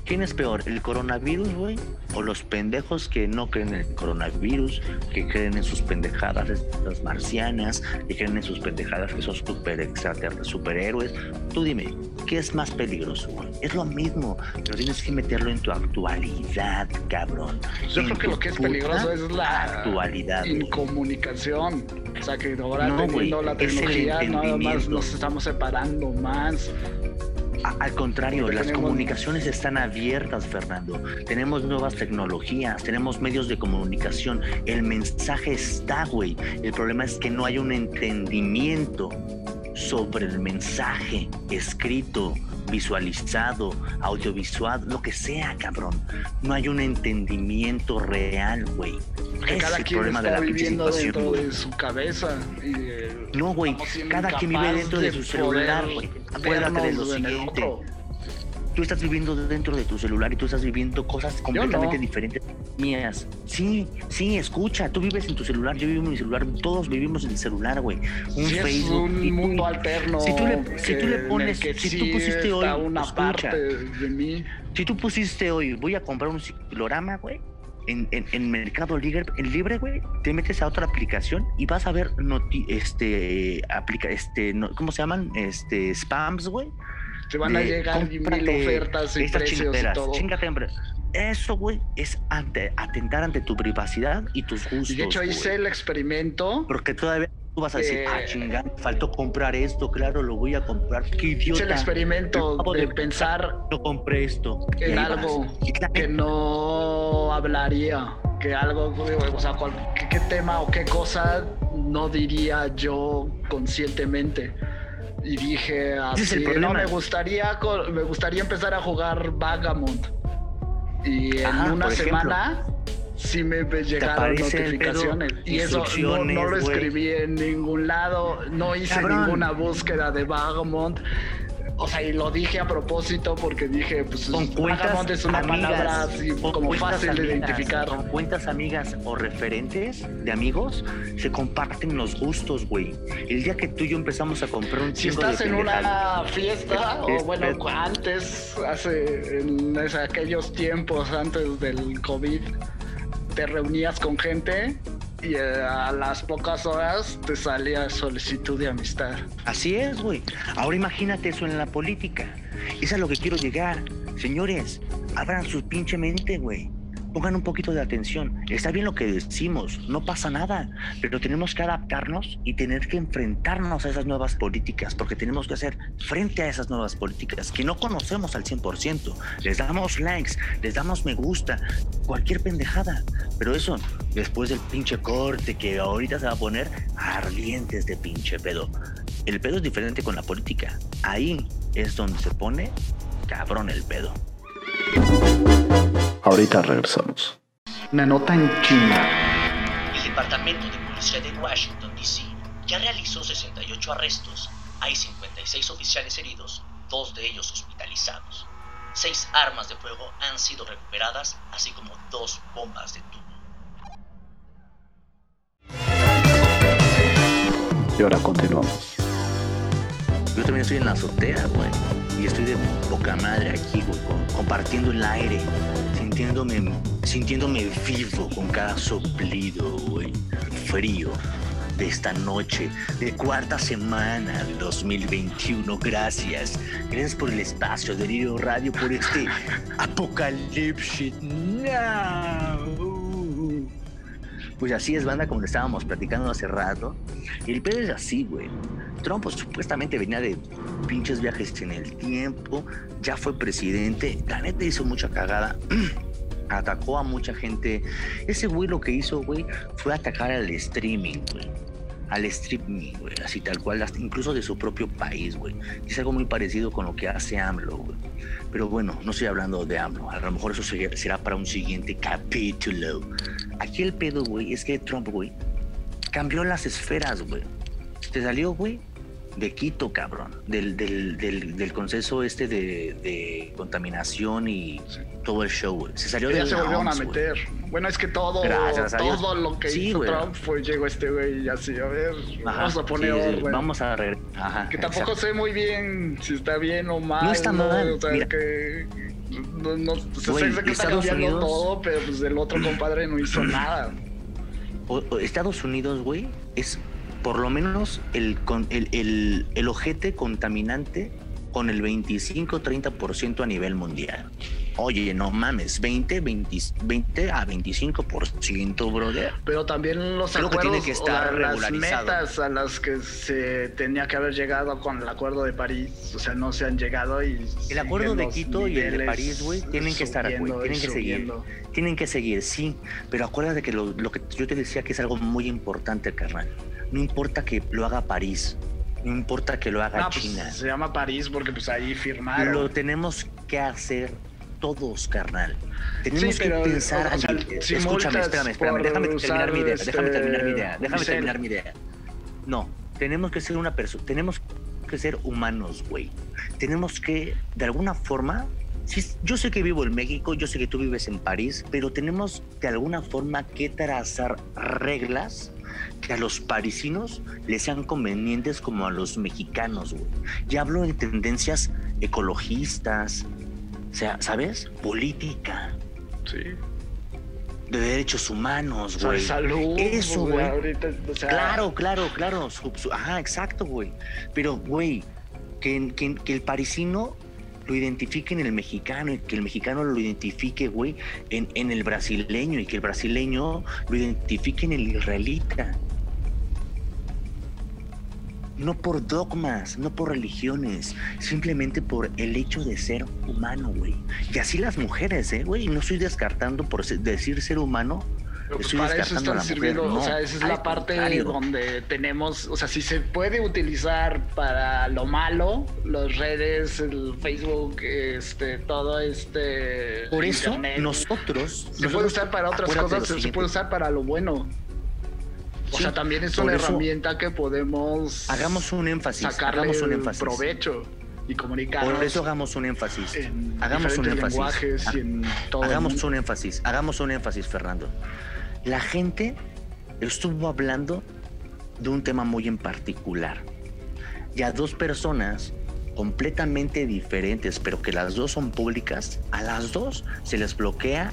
Speaker 3: ¿Quién es peor, el coronavirus, güey? ¿O los pendejos que no creen en el coronavirus, que creen en sus pendejadas, las marcianas, que creen en sus pendejadas que son super extraterrestres, superhéroes? Tú dime, ¿qué es más peligroso, güey? Es lo mismo, pero tienes que meterlo en tu actualidad, cabrón.
Speaker 4: Yo
Speaker 3: En
Speaker 4: creo que lo que es peligroso es la
Speaker 3: actualidad.
Speaker 4: incomunicación. O sea, que ahora
Speaker 3: No,
Speaker 4: teniendo
Speaker 3: güey,
Speaker 4: la tecnología nada más nos estamos separando más.
Speaker 3: Al contrario, las comunicaciones están abiertas, Fernando. Tenemos nuevas tecnologías, tenemos medios de comunicación. El mensaje está, güey. El problema es que no hay un entendimiento sobre el mensaje escrito visualizado, audiovisual, lo que sea, cabrón. No hay un entendimiento real, güey.
Speaker 4: Cada
Speaker 3: es el
Speaker 4: quien
Speaker 3: problema de la
Speaker 4: viviendo dentro
Speaker 3: güey.
Speaker 4: de su cabeza. Y de-
Speaker 3: No, güey, cada quien vive dentro de su celular, güey. Acuérdate de lo siguiente. Tú estás viviendo dentro de tu celular y tú estás viviendo cosas completamente
Speaker 4: no.
Speaker 3: diferentes mías. Sí, sí, escucha, tú vives en tu celular, yo vivo en mi celular, todos vivimos en el celular, güey. Un
Speaker 4: Sí,
Speaker 3: Facebook. y
Speaker 4: un
Speaker 3: tú-
Speaker 4: mundo alterno.
Speaker 3: si tú le- si tú le pones-
Speaker 4: que
Speaker 3: si tú
Speaker 4: sí
Speaker 3: pusiste hoy,
Speaker 4: una
Speaker 3: escucha.
Speaker 4: parte de mí.
Speaker 3: Si tú pusiste hoy, voy a comprar un ciclorama, güey, en, en, en Mercado Libre, en libre, güey, te metes a otra aplicación y vas a ver noti este, aplica, este, no- ¿cómo se llaman? Este, spams, güey.
Speaker 4: Te van a llegar mil ofertas y
Speaker 3: estas
Speaker 4: precios y todo.
Speaker 3: chingate, hombre. Eso, güey, es ante- atentar ante tu privacidad y tus gustos.
Speaker 4: Y de hecho
Speaker 3: güey.
Speaker 4: hice el experimento.
Speaker 3: Porque todavía tú vas a decir,
Speaker 4: Eh,
Speaker 3: ah, chingada, faltó comprar esto, claro, lo voy a comprar. Qué idiota.
Speaker 4: Hice el experimento de
Speaker 3: de-
Speaker 4: pensar
Speaker 3: No compré esto.
Speaker 4: En algo que no hablaría, que algo, o sea, cual- ¿qué, qué tema o qué cosa no diría yo conscientemente. Y dije,
Speaker 3: es el
Speaker 4: así, no, me gustaría, me gustaría empezar a jugar Vagamond. Y en
Speaker 3: Ajá,
Speaker 4: una semana sí me llegaron
Speaker 3: pedo,
Speaker 4: notificaciones. Y eso no, no lo escribí en ningún lado, no hice
Speaker 3: Cabrón.
Speaker 4: ninguna búsqueda de Vagamond. O sea, y lo dije a propósito porque dije, pues
Speaker 3: con
Speaker 4: Vagamond es una
Speaker 3: amigas,
Speaker 4: palabra así como fácil de identificar.
Speaker 3: Con cuentas amigas o referentes de amigos se comparten los gustos, güey. El día que tú y yo empezamos a comprar un
Speaker 4: Si estás
Speaker 3: de
Speaker 4: en una fiesta,
Speaker 3: Es-
Speaker 4: o bueno,
Speaker 3: es-
Speaker 4: antes, hace en aquellos tiempos antes del COVID, te reunías con gente y eh, a las pocas horas te salía solicitud de amistad.
Speaker 3: Así es, güey. Ahora imagínate eso en la política. Es a lo que quiero llegar. Señores, abran su pinche mente, güey. Pongan un poquito de atención. Está bien lo que decimos, no pasa nada, pero tenemos que adaptarnos y tener que enfrentarnos a esas nuevas políticas, porque tenemos que hacer frente a esas nuevas políticas que no conocemos al 100%. Les damos likes, les damos me gusta, cualquier pendejada. Pero eso, después del pinche corte que ahorita se va a poner ardientes de pinche pedo. El pedo es diferente con la política. Ahí es donde se pone cabrón el pedo.
Speaker 1: Ahorita regresamos.
Speaker 4: Una nota en China.
Speaker 2: El Departamento de Policía de Washington, D.C. ya realizó 68 arrestos. Hay 56 oficiales heridos, dos de ellos hospitalizados. Seis armas de fuego han sido recuperadas, así como dos bombas de tubo.
Speaker 1: Y ahora continuamos.
Speaker 3: Yo también estoy en la azotea, güey. Y estoy de poca madre aquí, güey, compartiendo el aire, sintiéndome, sintiéndome vivo con cada soplido, güey. Frío de esta noche, de cuarta semana del 2021. Gracias. Gracias por el espacio, Delirio Radio, por este apocalipsis. No. Pues así es, banda, como estábamos platicando hace rato. El pedo es así, güey. Trump pues, supuestamente venía de pinches viajes en el tiempo, ya fue presidente, la hizo mucha cagada, atacó a mucha gente. Ese güey lo que hizo, güey, fue atacar al streaming, güey. Al streaming, güey, así tal cual, incluso de su propio país, güey. Es algo muy parecido con lo que hace AMLO, güey. Pero bueno, no estoy hablando de AMLO, a lo mejor eso se- será para un siguiente capítulo. Aquí el pedo, güey, es que Trump, güey, cambió las esferas, güey. Te salió, güey, de Quito, cabrón. Del, del, del, del consenso este de, de contaminación y todo el show, güey. Se salió
Speaker 4: Que ya
Speaker 3: de
Speaker 4: se volvieron a meter. Bueno, es que todo,
Speaker 3: Gracias
Speaker 4: todo lo que
Speaker 3: Sí,
Speaker 4: hizo. Trump fue llegó este güey y así, a ver,
Speaker 3: Ajá,
Speaker 4: vamos a poner
Speaker 3: sí, sí,
Speaker 4: orden.
Speaker 3: Vamos a regresar. Ajá.
Speaker 4: Que tampoco
Speaker 3: exacto.
Speaker 4: sé muy bien si está bien o mal.
Speaker 3: No está mal,
Speaker 4: O sea,
Speaker 3: mira.
Speaker 4: que no, no, se
Speaker 3: Güey,
Speaker 4: sé que está
Speaker 3: Estados
Speaker 4: cambiando
Speaker 3: Unidos-
Speaker 4: todo, pero pues el otro compadre no hizo nada.
Speaker 3: O- o Estados Unidos, güey, es por lo menos el, el, el, el ojete contaminante con el 25-30% a nivel mundial. Oye, no mames, 20, 20, 20 a 25%, brother.
Speaker 4: Pero también los
Speaker 3: Creo que
Speaker 4: acuerdos,
Speaker 3: tiene que estar
Speaker 4: o la- las metas a las que se tenía que haber llegado con el acuerdo de París, o sea, no se han llegado y
Speaker 3: El acuerdo de Quito y el de París, güey, tienen que estar, güey, tienen que seguir. Tienen que seguir, sí, pero acuérdate que lo, lo que yo te decía que es algo muy importante, carnal. No importa que lo haga París, No importa que lo haga
Speaker 4: No, pues,
Speaker 3: China.
Speaker 4: se llama París porque pues ahí firmaron.
Speaker 3: Lo tenemos que hacer todos, carnal. Tenemos
Speaker 4: Sí, pero,
Speaker 3: que pensar.
Speaker 4: o sea,
Speaker 3: Ani-
Speaker 4: si
Speaker 3: escúchame, espérame, espérame. Déjame terminar mi idea. Déjame
Speaker 4: este,
Speaker 3: terminar mi idea. Déjame terminar mi idea. No, tenemos que ser una persona. Tenemos que ser humanos, güey. Tenemos que, de alguna forma. yo sé que vivo en México, yo sé que tú vives en París, pero tenemos de alguna forma que trazar reglas que a los parisinos les sean convenientes como a los mexicanos, güey. Ya hablo de tendencias ecologistas, o sea, ¿sabes? Política,
Speaker 4: Sí.
Speaker 3: de derechos humanos, güey.
Speaker 4: salud.
Speaker 3: Eso, güey.
Speaker 4: ahorita, o sea,
Speaker 3: Claro, claro, claro. ajá, exacto, güey. Pero, güey, que, que- que el parisino lo identifique en el mexicano y que el mexicano lo identifique, güey, en, en el brasileño y que el brasileño lo identifique en el israelita. No por dogmas, no por religiones, simplemente por el hecho de ser humano, güey. Y así las mujeres, ¿eh, güey? No estoy descartando por decir ser humano.
Speaker 4: Pero, pues, para eso están sirviendo, o sea, esa es la parte
Speaker 3: contrario.
Speaker 4: donde tenemos, o sea, si se puede utilizar para lo malo, las redes, el Facebook, este, todo este
Speaker 3: Por eso
Speaker 4: internet,
Speaker 3: nosotros...
Speaker 4: se
Speaker 3: nosotros-
Speaker 4: puede usar para otras cosas, se- puede usar para lo bueno. O
Speaker 3: Sí,
Speaker 4: sea, también es una herramienta que podemos
Speaker 3: Hagamos un énfasis.
Speaker 4: sacarle
Speaker 3: hagamos un énfasis.
Speaker 4: provecho y comunicar.
Speaker 3: Por eso hagamos un énfasis. Hagamos un énfasis.
Speaker 4: lenguajes y en todo
Speaker 3: Hagamos un énfasis. Hagamos un énfasis, Fernando. La gente estuvo hablando de un tema muy en particular. Y a dos personas completamente diferentes, pero que las dos son públicas, a las dos se les bloquea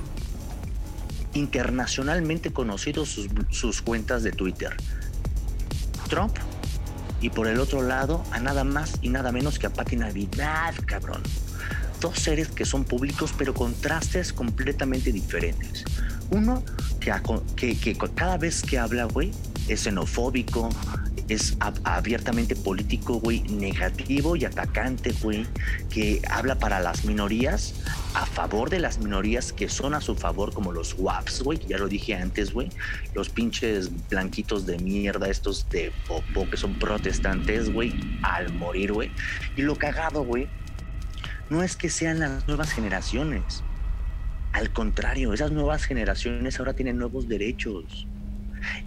Speaker 3: internacionalmente conocidos sus, sus cuentas de Twitter. Trump y por el otro lado a nada más y nada menos que a Pati Navidad, cabrón. Dos seres que son públicos pero contrastes completamente diferentes. Uno que, cada vez que habla, güey, es xenofóbico, es ab- abiertamente político, güey, negativo y atacante, güey, que habla para las minorías, a favor de las minorías que son a su favor, como los WAPs, güey, ya lo dije antes, güey, los pinches blanquitos de mierda, estos de popo que son protestantes, güey, al morir, güey. Y lo cagado, güey, no es que sean las nuevas generaciones. Al contrario, esas nuevas generaciones ahora tienen nuevos derechos.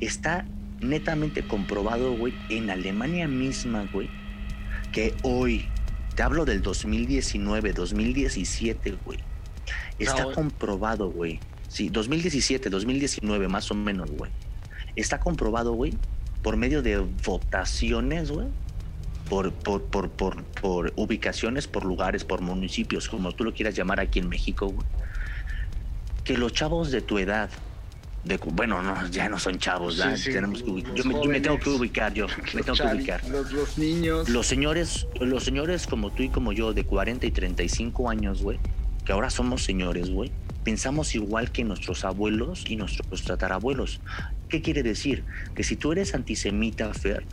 Speaker 3: Está netamente comprobado, güey, en Alemania misma, güey, que hoy, te hablo del 2019, 2017, güey, está
Speaker 4: No,
Speaker 3: comprobado, güey. Sí, 2017, 2019, más o menos, güey. Está comprobado, güey, por medio de votaciones, güey, por, por, por, por, por ubicaciones, por lugares, por municipios, como tú lo quieras llamar aquí en México, güey, que los chavos de tu edad, de, bueno, no, ya no son chavos, ya
Speaker 4: Sí, sí,
Speaker 3: tenemos que Yo me, yo me tengo que ubicar, yo me tengo que ubicar.
Speaker 4: Los, los niños.
Speaker 3: Los señores, los señores como tú y como yo, de 40 y 35 años, güey, que ahora somos señores, güey, pensamos igual que nuestros abuelos y nuestros tatarabuelos. ¿Qué quiere decir? Que si tú eres antisemita, Fer,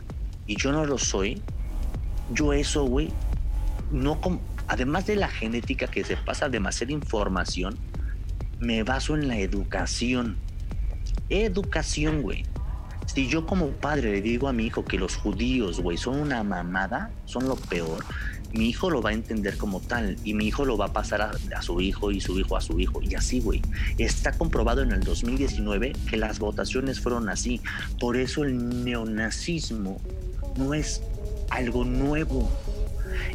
Speaker 3: y yo no lo soy, yo eso, güey, no com- además de la genética que se pasa demasiada información, me baso en la educación. Educación, güey. Si yo como padre le digo a mi hijo que los judíos, güey, son una mamada, son lo peor, mi hijo lo va a entender como tal y mi hijo lo va a pasar a, su hijo y su hijo a su hijo y así, güey. Está comprobado en el 2019 que las votaciones fueron así. Por eso el neonazismo no es algo nuevo.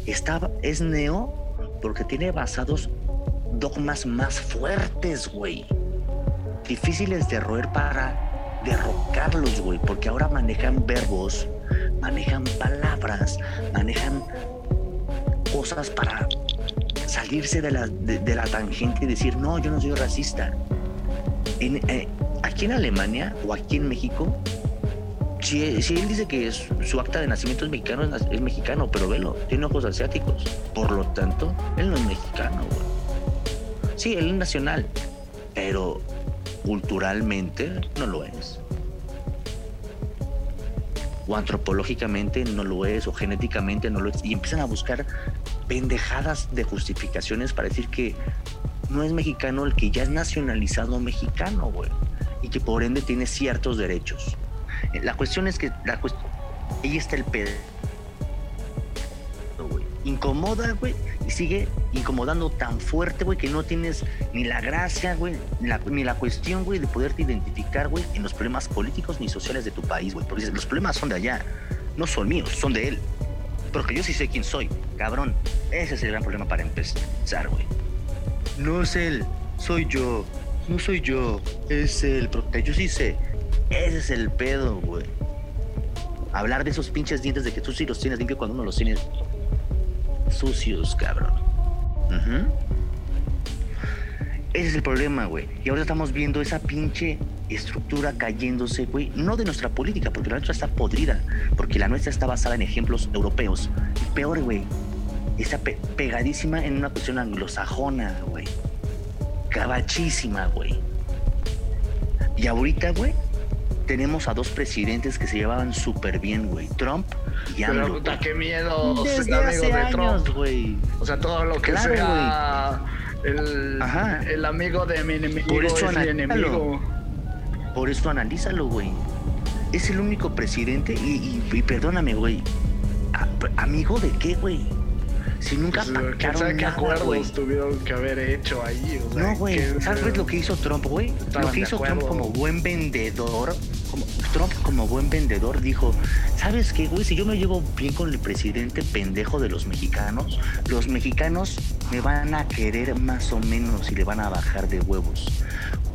Speaker 3: Está, es neo porque tiene basados dogmas más fuertes, güey. Difíciles de roer para derrocarlos, güey, porque ahora manejan verbos, manejan palabras, manejan cosas para salirse de la, de, la tangente y decir, no, yo no soy racista. Eh, aquí en Alemania o aquí en México, si, él dice que su acta de nacimiento es mexicano, es, es mexicano, pero velo, tiene ojos asiáticos. Por lo tanto, él no es mexicano, güey. Sí, él es nacional, pero culturalmente no lo es. O antropológicamente no lo es, o genéticamente no lo es. Y empiezan a buscar pendejadas de justificaciones para decir que no es mexicano el que ya es nacionalizado mexicano, güey. Y que por ende tiene ciertos derechos. La cuestión es que la cuest- ahí está el pedo. Incomoda, güey, y sigue incomodando tan fuerte, güey, que no tienes ni la gracia, güey, ni la, cuestión, güey, de poderte identificar, güey, en los problemas políticos ni sociales de tu país, güey. Porque los problemas son de allá, no son míos, son de él. Porque yo sí sé quién soy, cabrón. Ese es el gran problema para empezar, güey. No es él, soy yo. No soy yo, es él. Porque yo sí sé. Ese es el pedo, güey. Hablar de esos pinches dientes de que tú sí los tienes limpios cuando uno los tiene sucios, cabrón. Ese es el problema, güey. Y ahora estamos viendo esa pinche estructura cayéndose, güey. No de nuestra política, porque la nuestra está podrida. Porque la nuestra está basada en ejemplos europeos. Peor, güey. Está pe- pegadísima en una cuestión anglosajona, güey. Cabachísima, güey. Y ahorita, güey, tenemos a dos presidentes que se llevaban súper bien, güey. Trump y AMLO.
Speaker 4: Pero puta, qué miedo ser amigo de
Speaker 3: años,
Speaker 4: Trump.
Speaker 3: güey.
Speaker 4: O sea, todo lo que
Speaker 3: Claro,
Speaker 4: sea el,
Speaker 3: Ajá.
Speaker 4: el amigo de mi enemigo
Speaker 3: Por eso
Speaker 4: es mi
Speaker 3: analízalo.
Speaker 4: enemigo.
Speaker 3: Por eso analízalo, güey. Es el único presidente y, y- y perdóname, güey. ¿Amigo de qué, güey? Si nunca
Speaker 4: Pues, ¿Quién
Speaker 3: pactaron nada,
Speaker 4: acuerdos
Speaker 3: güey.
Speaker 4: tuvieron que haber hecho ahí? O sea,
Speaker 3: No, güey.
Speaker 4: ¿qué-
Speaker 3: ¿Sabes lo que hizo Trump, güey? Lo que hizo Trump como buen vendedor. Como, Trump como buen vendedor dijo, ¿sabes qué, güey? Si yo me llevo bien con el presidente pendejo de los mexicanos, los mexicanos me van a querer más o menos y le van a bajar de huevos.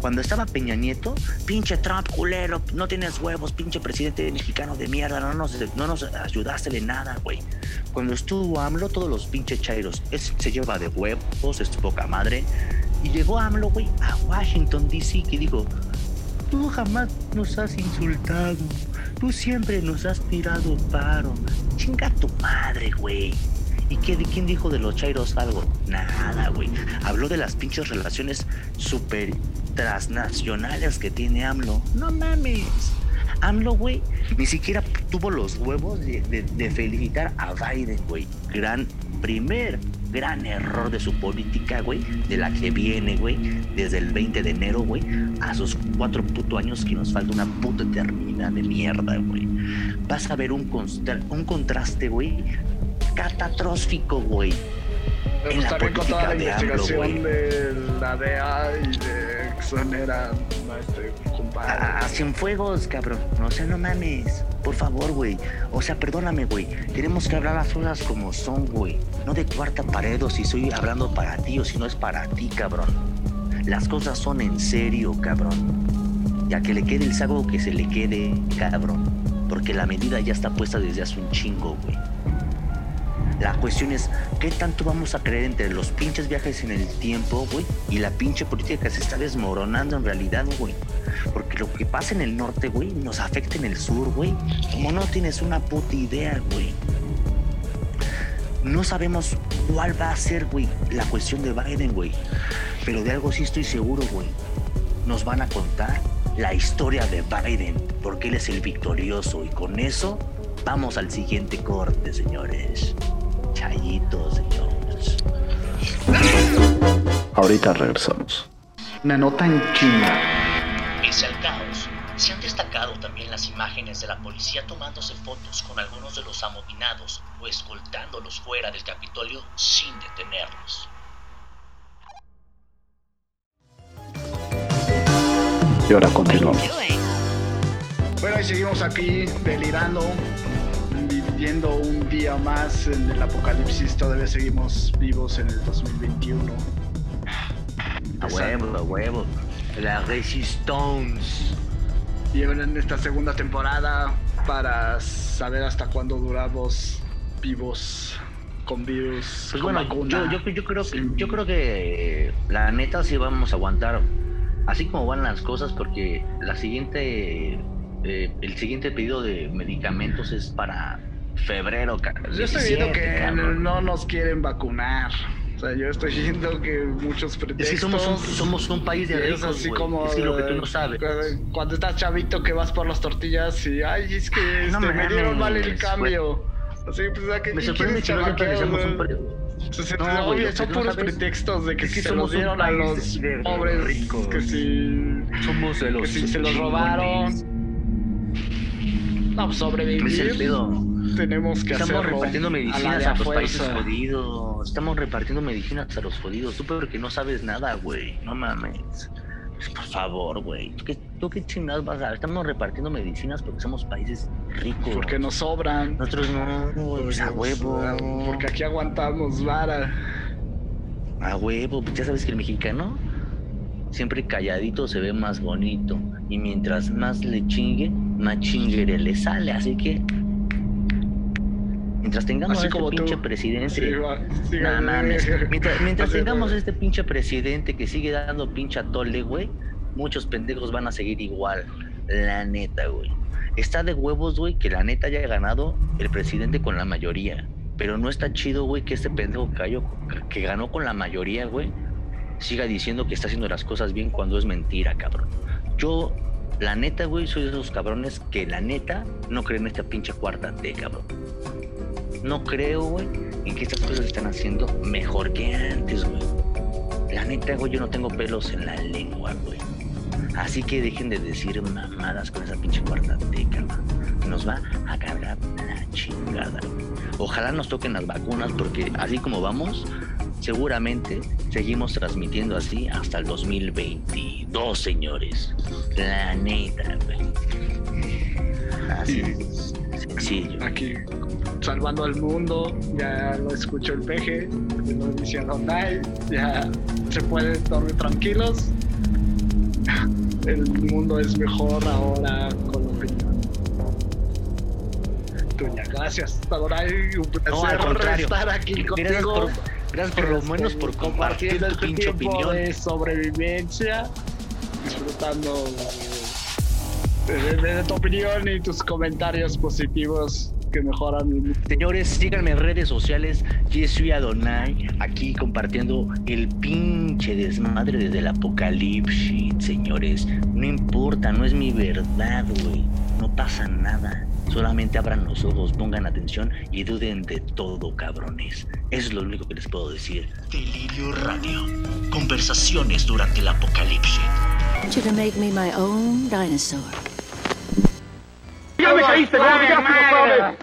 Speaker 3: Cuando estaba Peña Nieto, pinche Trump, culero, no tienes huevos, pinche presidente mexicano de mierda, no nos, no nos ayudaste de nada, güey. Cuando estuvo AMLO, todos los pinches chairos, se lleva de huevos, es poca madre. Y llegó AMLO, güey, a Washington, D.C., que dijo, tú jamás nos has insultado, tú siempre nos has tirado paro. Chinga tu madre, güey. ¿Y qué, de quién dijo de los chairos algo? Nada, güey. Habló de las pinches relaciones super transnacionales que tiene AMLO. No mames. AMLO, güey, ni siquiera tuvo los huevos de, felicitar a Biden, güey. Gran, primer gran error de su política, güey, de la que viene, güey, desde el 20 de enero, güey, a sus cuatro puto años que nos falta una puta eternidad de mierda, güey. Vas a ver un, un contraste, güey, catastrófico, güey.
Speaker 4: Pero
Speaker 3: en la
Speaker 4: toda
Speaker 3: de
Speaker 4: investigación de la DEA y de exoneran a este compadre.
Speaker 3: A, a Cienfuegos, cabrón. O sea, no mames. Por favor, güey. O sea, perdóname, güey. Tenemos que hablar las cosas como son, güey. No de cuarta pared o si estoy hablando para ti o si no es para ti, cabrón. Las cosas son en serio, cabrón. Ya que le quede el saco que se le quede, cabrón. Porque la medida ya está puesta desde hace un chingo, güey. La cuestión es, ¿qué tanto vamos a creer entre los pinches viajes en el tiempo, güey? Y la pinche política que se está desmoronando en realidad, güey. Porque lo que pasa en el norte, güey, nos afecta en el sur, güey. Como no tienes una puta idea, güey. No sabemos cuál va a ser, güey, la cuestión de Biden, güey. Pero de algo sí estoy seguro, güey. Nos van a contar la historia de Biden, porque él es el victorioso. Y con eso, vamos al siguiente corte, señores. Chayitos, señores.
Speaker 1: Ahorita regresamos. Una nota en China.
Speaker 2: Pese al caos, se han destacado también las imágenes de la policía tomándose fotos con algunos de los amotinados o escoltándolos fuera del Capitolio sin detenerlos.
Speaker 1: Y ahora continuamos.
Speaker 4: Bueno, y seguimos aquí delirando, un día más en el apocalipsis. Todavía seguimos vivos en el 2021.
Speaker 3: A huevo, a huevo. La resistance.
Speaker 4: En esta segunda temporada para saber hasta cuándo duramos vivos con virus.
Speaker 3: Pues
Speaker 4: con
Speaker 3: bueno,
Speaker 4: vacuna,
Speaker 3: yo, yo, yo creo que
Speaker 4: sin-
Speaker 3: yo creo que la neta sí vamos a aguantar así como van las cosas porque la siguiente eh, el siguiente pedido de medicamentos es para febrero,
Speaker 4: Yo estoy viendo
Speaker 3: 17,
Speaker 4: que
Speaker 3: cabrón.
Speaker 4: no nos quieren vacunar. O sea, yo estoy viendo que muchos pretextos...
Speaker 3: Es que somos un, somos un país de
Speaker 4: Es
Speaker 3: ricos,
Speaker 4: así
Speaker 3: güey.
Speaker 4: como
Speaker 3: Es que lo que tú no sabes.
Speaker 4: cu- Cuando estás chavito que vas por las tortillas y ay, es que
Speaker 3: No
Speaker 4: este, me dieron mal el cambio. Así pues ¿a qué
Speaker 3: Me sorprende que no siempre
Speaker 4: chamaqueos,
Speaker 3: seamos un país. No,
Speaker 4: obvio, son puros
Speaker 3: sabes
Speaker 4: pretextos de que,
Speaker 3: que
Speaker 4: se
Speaker 3: somos
Speaker 4: los dieron a los
Speaker 3: de-
Speaker 4: pobres
Speaker 3: ricos.
Speaker 4: que si
Speaker 3: Somos de
Speaker 4: que si se los robaron. No, pues, sobrevivir. Tenemos que
Speaker 3: Estamos
Speaker 4: hacerlo
Speaker 3: repartiendo medicinas a,
Speaker 4: a
Speaker 3: los países jodidos. Estamos repartiendo medicinas a los jodidos. Tú porque no sabes nada, güey. No mames. Pues, Por favor, güey. ¿Tú qué, tú qué chingados vas a? Estamos repartiendo medicinas porque somos países ricos.
Speaker 4: Porque nos sobran.
Speaker 3: Nosotros no, güey, pues a huevo.
Speaker 4: Porque aquí aguantamos vara.
Speaker 3: A huevo, pues ya sabes que el mexicano siempre calladito se ve más bonito. Y mientras más le chingue, más chingere le sale. Así que. Mientras tengamos
Speaker 4: Así
Speaker 3: este
Speaker 4: tú.
Speaker 3: pinche presidente.
Speaker 4: Sí, va- sí,
Speaker 3: Nah,
Speaker 4: güey.
Speaker 3: mames. Mientras, tengamos este pinche presidente que sigue dando pinche atole, güey, muchos pendejos van a seguir igual. La neta, güey. Está de huevos, güey, que la neta haya ganado el presidente con la mayoría. Pero no está chido, güey, que este pendejo cayó, que ganó con la mayoría, güey, siga diciendo que está haciendo las cosas bien cuando es mentira, cabrón. Yo, la neta, güey, soy de esos cabrones que la neta no creen en esta pinche cuarta T, cabrón. No creo, güey, en que estas cosas se están haciendo mejor que antes, güey. La neta, güey, yo no tengo pelos en la lengua, güey. Así que dejen de decir mamadas con esa pinche cuarta T, cabrón. Nos va a cargar la chingada. güey. Ojalá nos toquen las vacunas porque así como vamos, seguramente seguimos transmitiendo así hasta el 2022, señores. La neta, güey. Así es. Sencillo.
Speaker 4: Aquí salvando al mundo, ya lo escuchó el peje, lo dice Adonai, ya se pueden dormir tranquilos. El mundo es mejor ahora con la opinión. Tuya, gracias, Adonai, un placer
Speaker 3: No, al contrario.
Speaker 4: estar aquí
Speaker 3: Gracias
Speaker 4: contigo.
Speaker 3: por, gracias por lo menos por compartir tu
Speaker 4: este
Speaker 3: pinche opinión.
Speaker 4: de sobrevivencia, disfrutando de, de- de tu opinión y tus comentarios positivos que mejoran mi
Speaker 3: Señores, síganme en redes sociales. Yo soy Adonai, aquí compartiendo el pinche desmadre desde el apocalipsis, señores. No importa, no es mi verdad, güey. No pasa nada. Solamente abran los ojos, pongan atención y duden de todo, cabrones. Eso es lo único que les puedo decir.
Speaker 2: Delirio Radio. Conversaciones durante el apocalipsis.
Speaker 7: want you to make me my own dinosaur.
Speaker 8: Ya me caíste, no, me caíste,